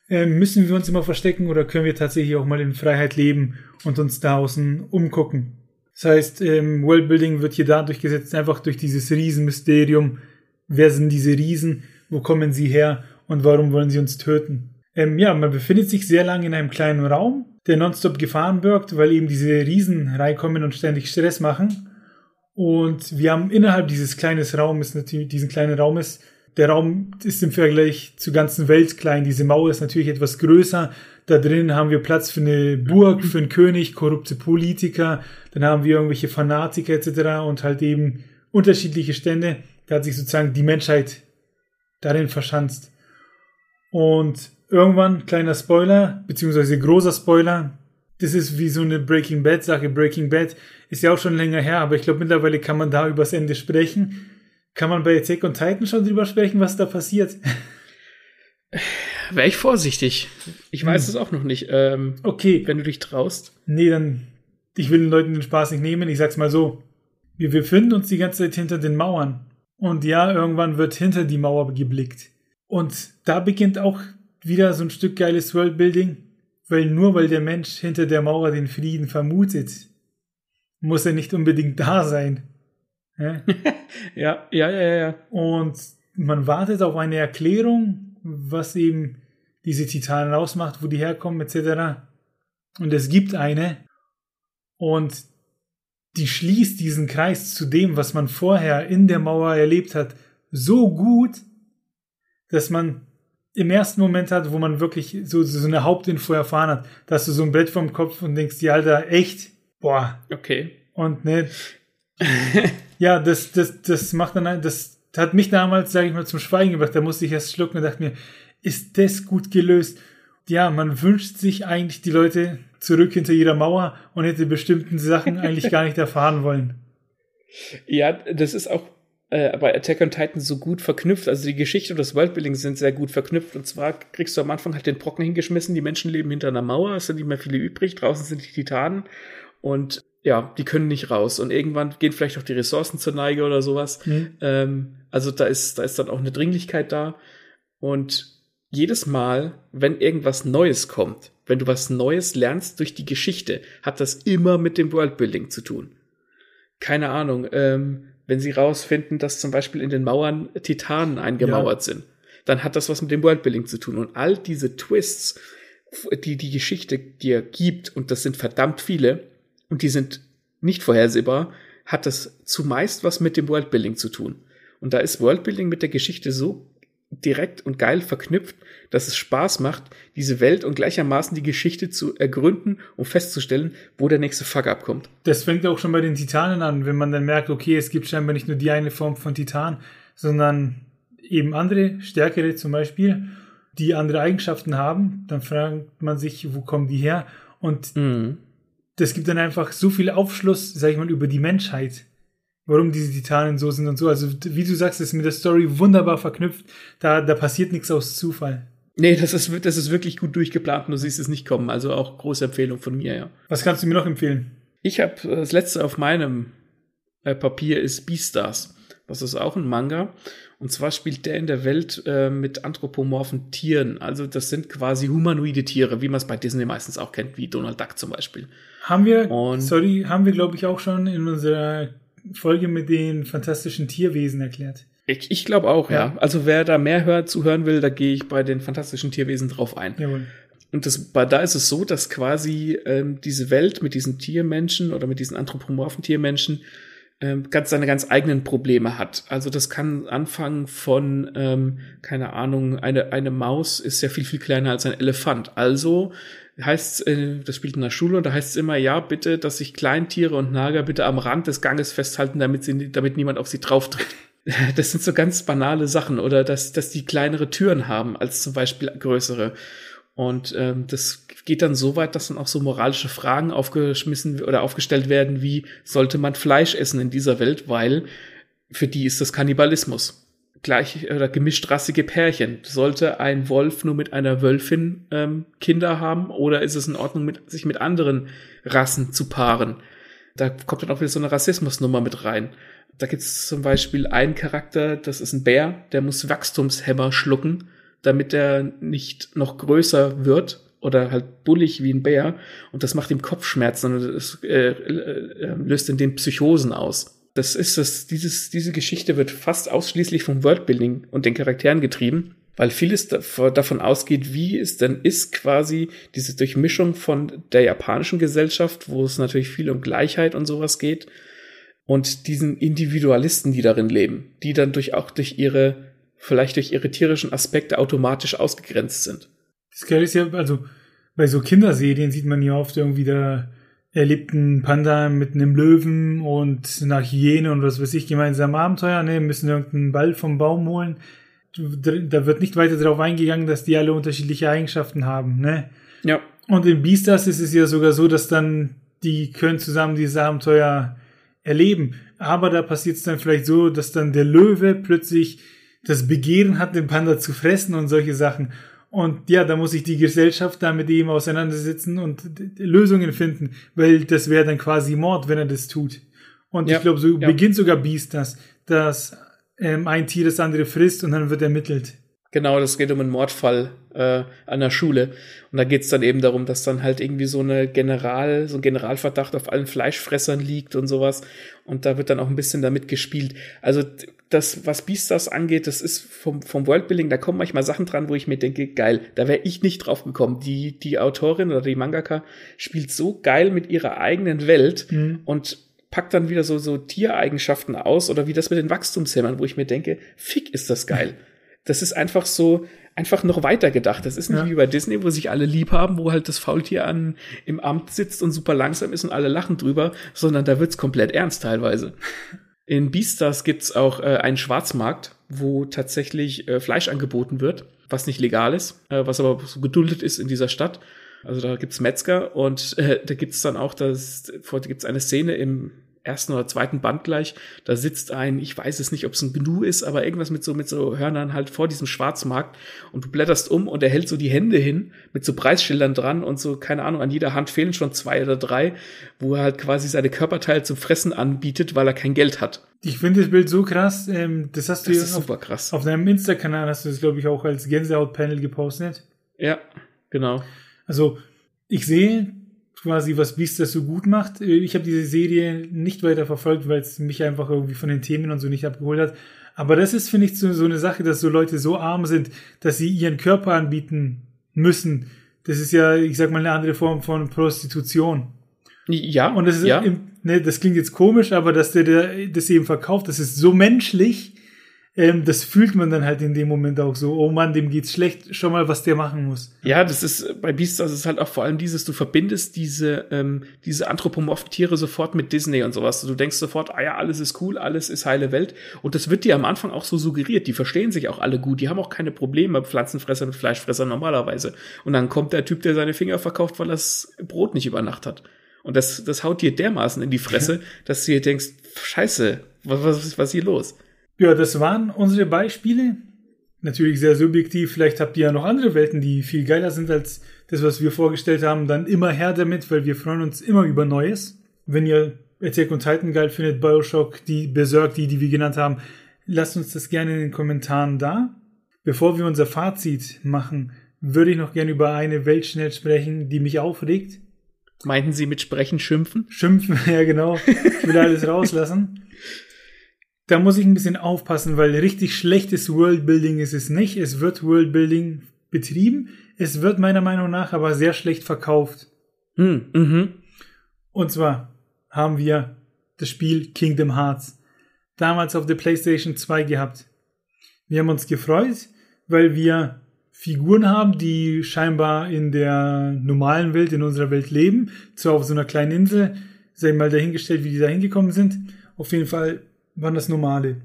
Ähm, müssen wir uns immer verstecken oder können wir tatsächlich auch mal in Freiheit leben und uns da außen umgucken? Das heißt, ähm, Worldbuilding wird hier dadurch gesetzt, einfach durch dieses Riesenmysterium. Wer sind diese Riesen? Wo kommen sie her? Und warum wollen sie uns töten? Ähm, ja, man befindet sich sehr lange in einem kleinen Raum, der nonstop Gefahren birgt, weil eben diese Riesen reinkommen und ständig Stress machen. Und wir haben innerhalb dieses kleinen Raumes, natürlich diesen kleinen Raumes, der Raum ist im Vergleich zur ganzen Welt klein. Diese Mauer ist natürlich etwas größer. Da drin haben wir Platz für eine Burg, für einen König, korrupte Politiker. Dann haben wir irgendwelche Fanatiker etc. und halt eben unterschiedliche Stände. Da hat sich sozusagen die Menschheit darin verschanzt. Und irgendwann, kleiner Spoiler, beziehungsweise großer Spoiler, das ist wie so eine Breaking Bad Sache. Breaking Bad ist ja auch schon länger her, aber ich glaube mittlerweile kann man da übers Ende sprechen. Kann man bei Attack on Titan schon drüber sprechen, was da passiert?
Wäre ich vorsichtig. Ich weiß hm. es auch noch nicht. Ähm,
okay.
Wenn du dich traust.
Nee, dann. Ich will den Leuten den Spaß nicht nehmen. Ich sag's mal so. Wir befinden uns die ganze Zeit hinter den Mauern. Und ja, irgendwann wird hinter die Mauer geblickt. Und da beginnt auch wieder so ein Stück geiles Worldbuilding, weil nur weil der Mensch hinter der Mauer den Frieden vermutet, muss er nicht unbedingt da sein.
Ja, ja, ja, ja. ja.
Und man wartet auf eine Erklärung, was eben diese Titanen ausmacht, wo die herkommen, etc. Und es gibt eine. Und die schließt diesen Kreis zu dem, was man vorher in der Mauer erlebt hat, so gut, dass man im ersten Moment hat, wo man wirklich so, so eine Hauptinfo erfahren hat, dass du so ein Brett vom Kopf und denkst, die Alter, echt, boah.
Okay.
Und ne, ja, das, das, das macht dann, das hat mich damals, sage ich mal, zum Schweigen gebracht. Da musste ich erst schlucken und dachte mir, ist das gut gelöst? Ja, man wünscht sich eigentlich die Leute zurück hinter ihrer Mauer und hätte bestimmten Sachen eigentlich gar nicht erfahren wollen.
Ja, das ist auch äh, bei Attack on Titan so gut verknüpft. Also die Geschichte und das Worldbuilding sind sehr gut verknüpft. Und zwar kriegst du am Anfang halt den Brocken hingeschmissen, die Menschen leben hinter einer Mauer, es sind nicht mehr viele übrig, draußen sind die Titanen und ja, die können nicht raus. Und irgendwann gehen vielleicht auch die Ressourcen zur Neige oder sowas. Mhm. Ähm, also da ist, da ist dann auch eine Dringlichkeit da. Und jedes Mal, wenn irgendwas Neues kommt, wenn du was Neues lernst durch die Geschichte, hat das immer mit dem Worldbuilding zu tun. Keine Ahnung, ähm, wenn sie rausfinden, dass zum Beispiel in den Mauern Titanen eingemauert ja. sind, dann hat das was mit dem Worldbuilding zu tun. Und all diese Twists, die die Geschichte dir gibt, und das sind verdammt viele, und die sind nicht vorhersehbar, hat das zumeist was mit dem Worldbuilding zu tun. Und da ist Worldbuilding mit der Geschichte so direkt und geil verknüpft, dass es Spaß macht, diese Welt und gleichermaßen die Geschichte zu ergründen und festzustellen, wo der nächste Fuck-up kommt.
Das fängt auch schon bei den Titanen an, wenn man dann merkt, okay, es gibt scheinbar nicht nur die eine Form von Titan, sondern eben andere, stärkere zum Beispiel, die andere Eigenschaften haben, dann fragt man sich, wo kommen die her? Und mhm. das gibt dann einfach so viel Aufschluss, sag ich mal, über die Menschheit warum diese Titanen so sind und so. Also, wie du sagst, ist mit der Story wunderbar verknüpft. Da, da passiert nichts aus Zufall.
Nee, das ist, das ist wirklich gut durchgeplant und du siehst es nicht kommen. Also auch große Empfehlung von mir, ja.
Was kannst du mir noch empfehlen?
Ich habe äh, das letzte auf meinem äh, Papier ist Beastars. Das ist auch ein Manga. Und zwar spielt der in der Welt äh, mit anthropomorphen Tieren. Also das sind quasi humanoide Tiere, wie man es bei Disney meistens auch kennt, wie Donald Duck zum Beispiel.
Haben wir, und sorry, haben wir glaube ich auch schon in unserer Folge mit den fantastischen Tierwesen erklärt.
Ich, ich glaube auch, ja. ja. Also wer da mehr hört, zuhören will, da gehe ich bei den fantastischen Tierwesen drauf ein. Jawohl. Und das, bei, da ist es so, dass quasi ähm, diese Welt mit diesen Tiermenschen oder mit diesen anthropomorphen Tiermenschen ähm, ganz seine ganz eigenen Probleme hat. Also das kann anfangen von, ähm, keine Ahnung, eine, eine Maus ist ja viel, viel kleiner als ein Elefant. Also heißt äh, das spielt in der Schule und da heißt es immer, ja, bitte, dass sich Kleintiere und Nager bitte am Rand des Ganges festhalten, damit sie, damit niemand auf sie drauftritt. Das sind so ganz banale Sachen oder dass, dass die kleinere Türen haben als zum Beispiel größere. Und ähm, das geht dann so weit, dass dann auch so moralische Fragen aufgeschmissen oder aufgestellt werden, wie sollte man Fleisch essen in dieser Welt, weil für die ist das Kannibalismus gleich oder gemischtrassige Pärchen. Sollte ein Wolf nur mit einer Wölfin ähm, Kinder haben oder ist es in Ordnung, mit, sich mit anderen Rassen zu paaren? Da kommt dann auch wieder so eine Rassismusnummer mit rein. Da gibt es zum Beispiel einen Charakter, das ist ein Bär, der muss Wachstumshämmer schlucken, damit er nicht noch größer wird oder halt bullig wie ein Bär und das macht ihm Kopfschmerzen und das äh, äh, löst in dem Psychosen aus das ist das, dieses, diese Geschichte wird fast ausschließlich vom Worldbuilding und den Charakteren getrieben. Weil vieles davon ausgeht, wie es denn ist, quasi diese Durchmischung von der japanischen Gesellschaft, wo es natürlich viel um Gleichheit und sowas geht, und diesen Individualisten, die darin leben, die dann durch auch durch ihre, vielleicht durch ihre tierischen Aspekte automatisch ausgegrenzt sind.
Das Geile ist ja, also bei so Kinderserien sieht man ja oft irgendwie da erlebt ein Panda mit einem Löwen und einer Hyäne und was weiß ich gemeinsam Abenteuer, ne, müssen irgendeinen Ball vom Baum holen. Da wird nicht weiter darauf eingegangen, dass die alle unterschiedliche Eigenschaften haben, ne?
Ja.
Und in Beastars ist es ja sogar so, dass dann die können zusammen dieses Abenteuer erleben. Aber da passiert es dann vielleicht so, dass dann der Löwe plötzlich das Begehren hat, den Panda zu fressen und solche Sachen. Und ja, da muss sich die Gesellschaft da mit ihm auseinandersetzen und Lösungen finden, weil das wäre dann quasi Mord, wenn er das tut. Und ja, ich glaube, so ja. beginnt sogar Beast das, dass ähm, ein Tier das andere frisst und dann wird ermittelt.
Genau, das geht um einen Mordfall äh, an der Schule. Und da geht's dann eben darum, dass dann halt irgendwie so eine General, so ein Generalverdacht auf allen Fleischfressern liegt und sowas. Und da wird dann auch ein bisschen damit gespielt. Also das, was Beastars angeht, das ist vom, vom Worldbuilding, da kommen manchmal Sachen dran, wo ich mir denke, geil, da wäre ich nicht drauf gekommen. Die, die Autorin oder die Mangaka spielt so geil mit ihrer eigenen Welt mhm. und packt dann wieder so, so Tiereigenschaften aus oder wie das mit den Wachstumshämmern, wo ich mir denke, fick ist das geil. das ist einfach so, einfach noch weiter gedacht. Das ist nicht ja. wie bei Disney, wo sich alle lieb haben, wo halt das Faultier an, im Amt sitzt und super langsam ist und alle lachen drüber, sondern da wird's komplett ernst teilweise. In Beastars gibt's auch äh, einen Schwarzmarkt, wo tatsächlich äh, Fleisch angeboten wird, was nicht legal ist, äh, was aber so geduldet ist in dieser Stadt. Also da gibt's Metzger und äh, da gibt's dann auch das, vor, gibt's eine Szene im ersten oder zweiten Band gleich, da sitzt ein, ich weiß es nicht, ob es ein Gnu ist, aber irgendwas mit so, mit so Hörnern halt vor diesem Schwarzmarkt und du blätterst um und er hält so die Hände hin mit so Preisschildern dran und so, keine Ahnung, an jeder Hand fehlen schon zwei oder drei, wo er halt quasi seine Körperteile zum Fressen anbietet, weil er kein Geld hat.
Ich finde das Bild so krass, ähm, das hast du
das ist auf, super krass.
auf deinem Insta-Kanal hast du das, glaube ich, auch als Gänsehaut-Panel gepostet.
Ja, genau.
Also, ich sehe quasi, was Beast das so gut macht. Äh, ich habe diese Serie nicht weiter verfolgt, weil es mich einfach irgendwie von den Themen und so nicht abgeholt hat. Aber das ist, finde ich, so, so eine Sache, dass so Leute so arm sind, dass sie ihren Körper anbieten müssen. Das ist ja, ich sag mal, eine andere Form von Prostitution.
Ja.
Und das ist,
ja.
Im, ne, das klingt jetzt komisch, aber dass der, der das eben verkauft, das ist so menschlich, ähm, das fühlt man dann halt in dem Moment auch so, oh Mann, dem geht's schlecht, schon mal, was der machen muss.
Ja, das ist, bei Beastars ist halt auch vor allem dieses, du verbindest diese, ähm, diese anthropomorphen Tiere sofort mit Disney und sowas. Du denkst sofort, ah ja, alles ist cool, alles ist heile Welt. Und das wird dir am Anfang auch so suggeriert. Die verstehen sich auch alle gut, die haben auch keine Probleme, Pflanzenfresser mit Fleischfresser normalerweise. Und dann kommt der Typ, der seine Finger verkauft, weil er das Brot nicht über Nacht hat. Und das, das haut dir dermaßen in die Fresse, dass du dir denkst, scheiße, was, was, was ist hier los?
Ja, das waren unsere Beispiele. Natürlich sehr subjektiv. Vielleicht habt ihr ja noch andere Welten, die viel geiler sind als das, was wir vorgestellt haben. Dann immer her damit, weil wir freuen uns immer über Neues. Wenn ihr Attack und Titan geil findet, Bioshock, die Berserk, die, die wir genannt haben, lasst uns das gerne in den Kommentaren da. Bevor wir unser Fazit machen, würde ich noch gerne über eine Welt schnell sprechen, die mich aufregt.
Meinten Sie mit Sprechen schimpfen?
Schimpfen, ja genau. Ich will alles rauslassen da muss ich ein bisschen aufpassen, weil richtig schlechtes Worldbuilding ist es nicht. Es wird Worldbuilding betrieben. Es wird meiner Meinung nach aber sehr schlecht verkauft.
Hm, mhm.
Und zwar haben wir das Spiel Kingdom Hearts damals auf der PlayStation 2 gehabt. Wir haben uns gefreut, weil wir Figuren haben, die scheinbar in der normalen Welt, in unserer Welt leben. Zwar auf so einer kleinen Insel, sei mal dahingestellt, wie die da hingekommen sind. Auf jeden Fall waren das normale.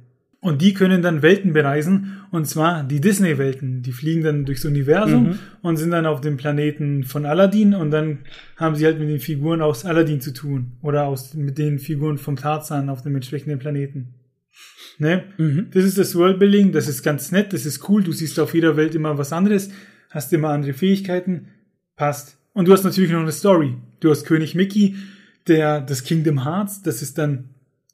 Und die können dann Welten bereisen, und zwar die Disney-Welten. Die fliegen dann durchs Universum mhm. und sind dann auf dem Planeten von Aladdin und dann haben sie halt mit den Figuren aus Aladdin zu tun. Oder aus, mit den Figuren vom Tarzan auf dem entsprechenden Planeten. Ne? Mhm. Das ist das Worldbuilding, das ist ganz nett, das ist cool. Du siehst auf jeder Welt immer was anderes, hast immer andere Fähigkeiten, passt. Und du hast natürlich noch eine Story. Du hast König Mickey, der, das Kingdom Hearts, das ist dann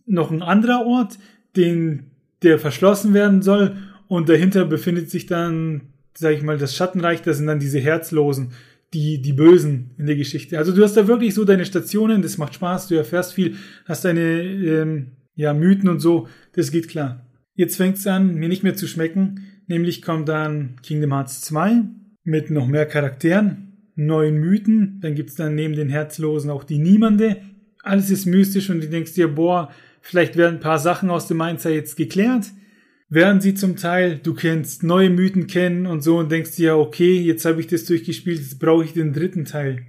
noch ein anderer Ort, den, der verschlossen werden soll und dahinter befindet sich dann, sag ich mal, das Schattenreich, das sind dann diese Herzlosen, die, die Bösen in der Geschichte. Also du hast da wirklich so deine Stationen, das macht Spaß, du erfährst viel, hast deine, ähm, ja, Mythen und so, das geht klar. Jetzt fängt es an, mir nicht mehr zu schmecken, Nämlich kommt dann Kingdom Hearts 2 mit noch mehr Charakteren, neuen Mythen. Dann gibt's dann neben den Herzlosen auch die Niemande. Alles ist mystisch und du denkst dir, boah, vielleicht werden ein paar Sachen aus dem Mainzer jetzt geklärt. Während sie zum Teil, du kennst neue Mythen kennen und so und denkst dir, okay, jetzt habe ich das durchgespielt, jetzt brauche ich den dritten Teil.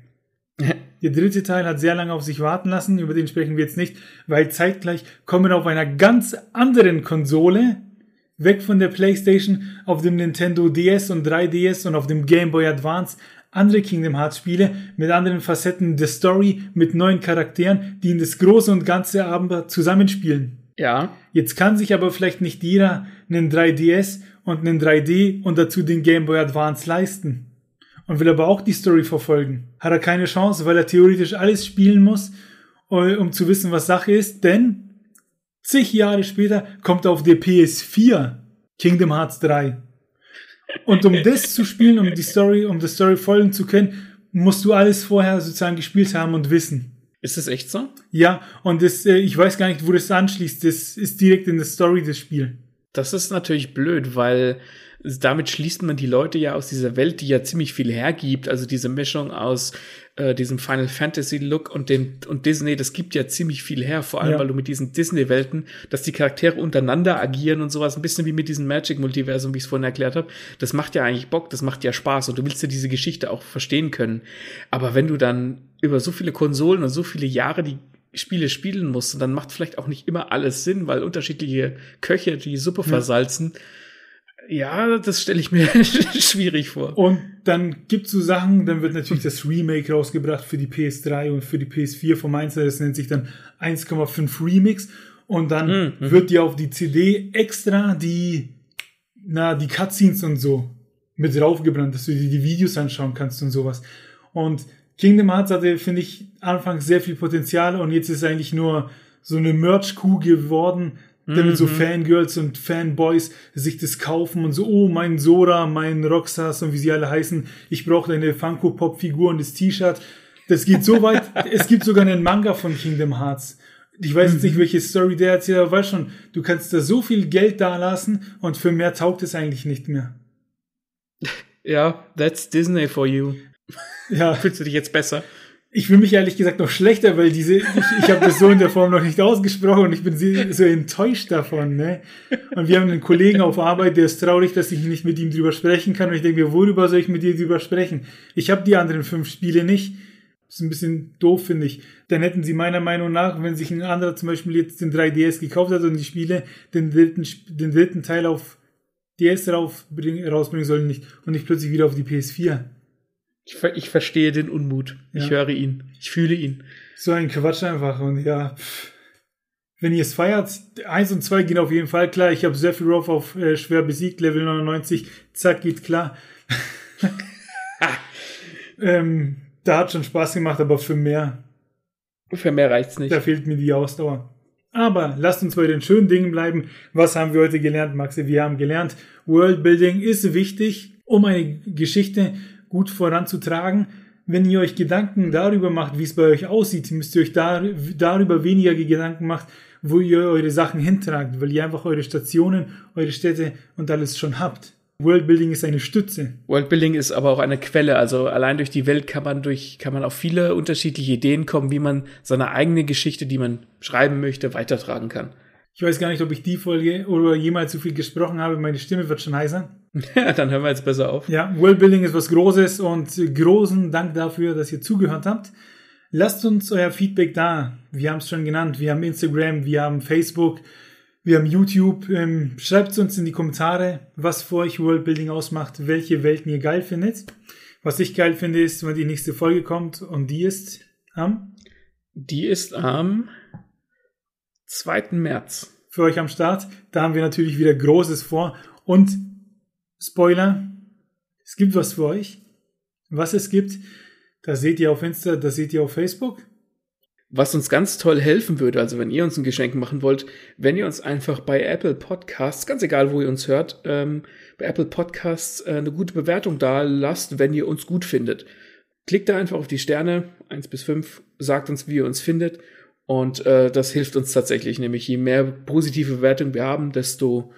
Der dritte Teil hat sehr lange auf sich warten lassen, über den sprechen wir jetzt nicht, weil zeitgleich kommen auf einer ganz anderen Konsole, weg von der PlayStation, auf dem Nintendo DS und 3DS und auf dem Game Boy Advance andere Kingdom Hearts Spiele mit anderen Facetten der Story, mit neuen Charakteren, die in das große und ganze aber zusammenspielen.
Ja.
Jetzt kann sich aber vielleicht nicht jeder einen 3DS und einen 3D und dazu den Game Boy Advance leisten und will aber auch die Story verfolgen. Hat er keine Chance, weil er theoretisch alles spielen muss, äh, um zu wissen, was Sache ist, denn zig Jahre später kommt auf der PS4 Kingdom Hearts 3. Und um das zu spielen, um die Story, um die Story folgen zu können, musst du alles vorher sozusagen gespielt haben und wissen.
Ist das echt so?
Ja, und das, äh, ich weiß gar nicht, wo das anschließt. Das ist direkt in der Story des Spiels.
Das ist natürlich blöd, weil damit schließt man die Leute ja aus dieser Welt, die ja ziemlich viel hergibt. Also diese Mischung aus äh, diesem Final Fantasy Look und dem und Disney, das gibt ja ziemlich viel her, vor allem ja. weil du mit diesen Disney Welten, dass die Charaktere untereinander agieren und sowas, ein bisschen wie mit diesem Magic Multiversum, wie ich es vorhin erklärt habe. Das macht ja eigentlich Bock, das macht ja Spaß und du willst ja diese Geschichte auch verstehen können. Aber wenn du dann über so viele Konsolen und so viele Jahre die Spiele spielen musst, dann macht vielleicht auch nicht immer alles Sinn, weil unterschiedliche Köche die Suppe versalzen. Ja das stelle ich mir schwierig vor.
Und dann gibt's so Sachen, dann wird natürlich das Remake rausgebracht für die PS3 und für die PS4 vom Mainzer, das nennt sich dann 1,5 Remix. Und dann mhm. wird dir auf die CD extra die, na, die Cutscenes und so mit draufgebrannt, dass du dir die Videos anschauen kannst und sowas. Und Kingdom Hearts hatte, finde ich, anfangs sehr viel Potenzial und jetzt ist eigentlich nur so eine Merch-Kuh geworden, damit so mhm. Fangirls und Fanboys sich das kaufen und so, oh, mein Sora, mein Rockstars und wie sie alle heißen, ich brauche eine Funko-Pop-Figur und das T-Shirt. Das geht so weit, es gibt sogar einen Manga von Kingdom Hearts. Ich weiß jetzt nicht, mhm. welche Story der erzählt, aber weiß schon, du kannst da so viel Geld dalassen und für mehr taugt es eigentlich nicht mehr.
Ja, that's Disney for you. Ja. Fühlst du dich jetzt besser?
Ich fühle mich ehrlich gesagt noch schlechter, weil diese, ich, ich habe das so in der Form noch nicht ausgesprochen und ich bin so enttäuscht davon. Ne? Und wir haben einen Kollegen auf Arbeit, der ist traurig, dass ich nicht mit ihm drüber sprechen kann. Und ich denke mir, worüber soll ich mit dir drüber sprechen? Ich habe die anderen fünf Spiele nicht. Das ist ein bisschen doof, finde ich. Dann hätten sie meiner Meinung nach, wenn sich ein anderer zum Beispiel jetzt den 3DS gekauft hat und die Spiele den dritten, den dritten Teil auf DS rausbringen sollen nicht und nicht plötzlich wieder auf die PS4.
Ich, ich verstehe den Unmut. Ich ja. höre ihn. Ich fühle ihn.
So ein Quatsch einfach. Und ja, pff. wenn ihr es feiert, eins und zwei gehen auf jeden Fall klar. Ich habe sehr viel Rough auf äh, schwer besiegt, Level 99. Zack, geht klar. ähm, da hat schon Spaß gemacht, aber für mehr.
Für mehr reicht's nicht.
Da fehlt mir die Ausdauer. Aber lasst uns bei den schönen Dingen bleiben. Was haben wir heute gelernt, Maxi? Wir haben gelernt, Worldbuilding ist wichtig, um eine Geschichte gut voranzutragen. Wenn ihr euch Gedanken darüber macht, wie es bei euch aussieht, müsst ihr euch dar darüber weniger Gedanken machen, wo ihr eure Sachen hintragt, weil ihr einfach eure Stationen, eure Städte und alles schon habt. Worldbuilding ist eine Stütze.
Worldbuilding ist aber auch eine Quelle. Also allein durch die Welt kann man durch, kann man auf viele unterschiedliche Ideen kommen, wie man seine eigene Geschichte, die man schreiben möchte, weitertragen kann.
Ich weiß gar nicht, ob ich die Folge oder jemals so viel gesprochen habe. Meine Stimme wird schon heiser.
Ja, dann hören wir jetzt besser auf.
Ja, Worldbuilding ist was Großes und großen Dank dafür, dass ihr zugehört habt. Lasst uns euer Feedback da. Wir haben es schon genannt. Wir haben Instagram, wir haben Facebook, wir haben YouTube. Ähm, schreibt uns in die Kommentare, was für euch Worldbuilding ausmacht, welche Welten ihr geil findet. Was ich geil finde, ist, wenn die nächste Folge kommt und die ist am?
Die ist am 2. März.
Für euch am Start. Da haben wir natürlich wieder Großes vor und Spoiler, es gibt was für euch. Was es gibt, das seht ihr auf Insta, das seht ihr auf Facebook.
Was uns ganz toll helfen würde, also wenn ihr uns ein Geschenk machen wollt, wenn ihr uns einfach bei Apple Podcasts, ganz egal wo ihr uns hört, ähm, bei Apple Podcasts äh, eine gute Bewertung da lasst, wenn ihr uns gut findet. Klickt da einfach auf die Sterne, eins bis fünf, sagt uns, wie ihr uns findet. Und äh, das hilft uns tatsächlich, nämlich je mehr positive Bewertungen wir haben, desto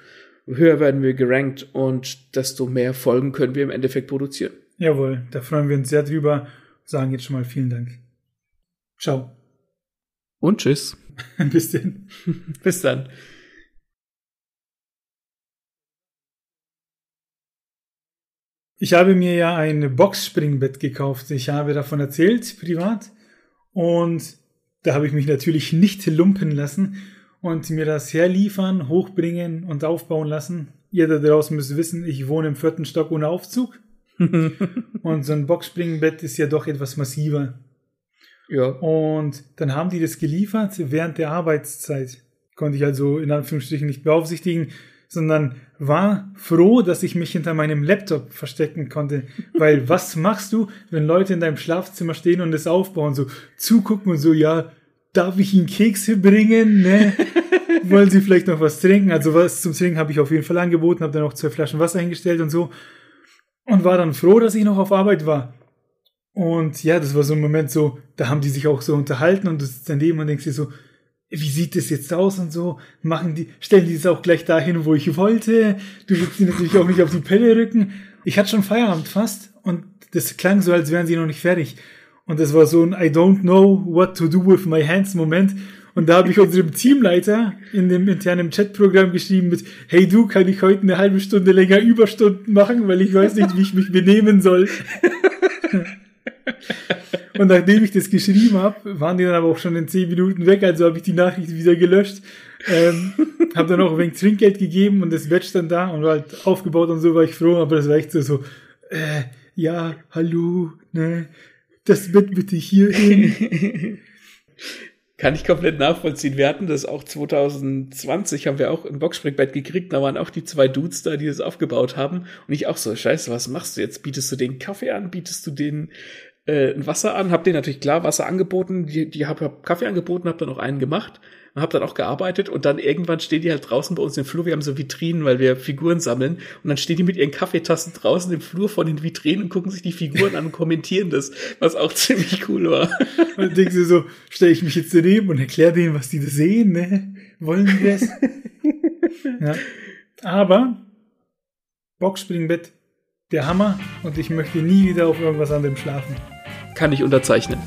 höher werden wir gerankt und desto mehr Folgen können wir im Endeffekt produzieren.
Jawohl, da freuen wir uns sehr drüber. Sagen jetzt schon mal vielen Dank. Ciao.
Und tschüss.
Bis denn.
Bis dann.
Ich habe mir ja ein Boxspringbett gekauft. Ich habe davon erzählt, privat. Und da habe ich mich natürlich nicht lumpen lassen und mir das herliefern, hochbringen und aufbauen lassen. Ihr da draußen müsst wissen, ich wohne im vierten Stock ohne Aufzug. und so ein Boxspringbett ist ja doch etwas massiver.
Ja.
Und dann haben die das geliefert während der Arbeitszeit. Konnte ich also in Anführungsstrichen nicht beaufsichtigen, sondern war froh, dass ich mich hinter meinem Laptop verstecken konnte. Weil was machst du, wenn Leute in deinem Schlafzimmer stehen und es aufbauen, so zugucken und so, ja, darf ich ihnen Kekse bringen? Ne? Wollen sie vielleicht noch was trinken? Also was zum Trinken habe ich auf jeden Fall angeboten, habe dann auch zwei Flaschen Wasser hingestellt und so. Und war dann froh, dass ich noch auf Arbeit war. Und ja, das war so ein Moment so, da haben die sich auch so unterhalten und du sitzt daneben und denkst dir so, wie sieht das jetzt aus und so? Machen die, stellen die es auch gleich dahin, wo ich wollte? Du willst sie natürlich auch nicht auf die Pelle rücken. Ich hatte schon Feierabend fast und das klang so, als wären sie noch nicht fertig. Und das war so ein I don't know what to do with my hands Moment. Und da habe ich unserem Teamleiter in dem internen Chatprogramm geschrieben mit, hey du, kann ich heute eine halbe Stunde länger Überstunden machen, weil ich weiß nicht, wie ich mich benehmen soll. Und nachdem ich das geschrieben habe, waren die dann aber auch schon in zehn Minuten weg, also habe ich die Nachricht wieder gelöscht. Ähm, habe dann auch ein wenig Trinkgeld gegeben und das Badge dann da und war halt aufgebaut und so war ich froh, aber das war echt so, so äh, ja, hallo, ne, das Bett bitte hier hin.
Kann ich komplett nachvollziehen. Wir hatten das auch 2020, haben wir auch ein Boxspringbett gekriegt. Da waren auch die zwei Dudes da, die das aufgebaut haben. Und ich auch so, scheiße, was machst du jetzt? Bietest du den Kaffee an? Bietest du den äh, ein Wasser an? Hab denen natürlich klar Wasser angeboten. Die, die hab, hab Kaffee angeboten, hab dann auch einen gemacht und habe dann auch gearbeitet und dann irgendwann stehen die halt draußen bei uns im Flur. Wir haben so Vitrinen, weil wir Figuren sammeln und dann stehen die mit ihren Kaffeetassen draußen im Flur von den Vitrinen und gucken sich die Figuren an und kommentieren das, was auch ziemlich cool war.
Und denkst du so, stelle ich mich jetzt daneben und erkläre denen, was die da sehen, ne? Wollen die das? ja. Aber Boxspringbett, der Hammer und ich möchte nie wieder auf irgendwas anderem schlafen.
Kann ich unterzeichnen.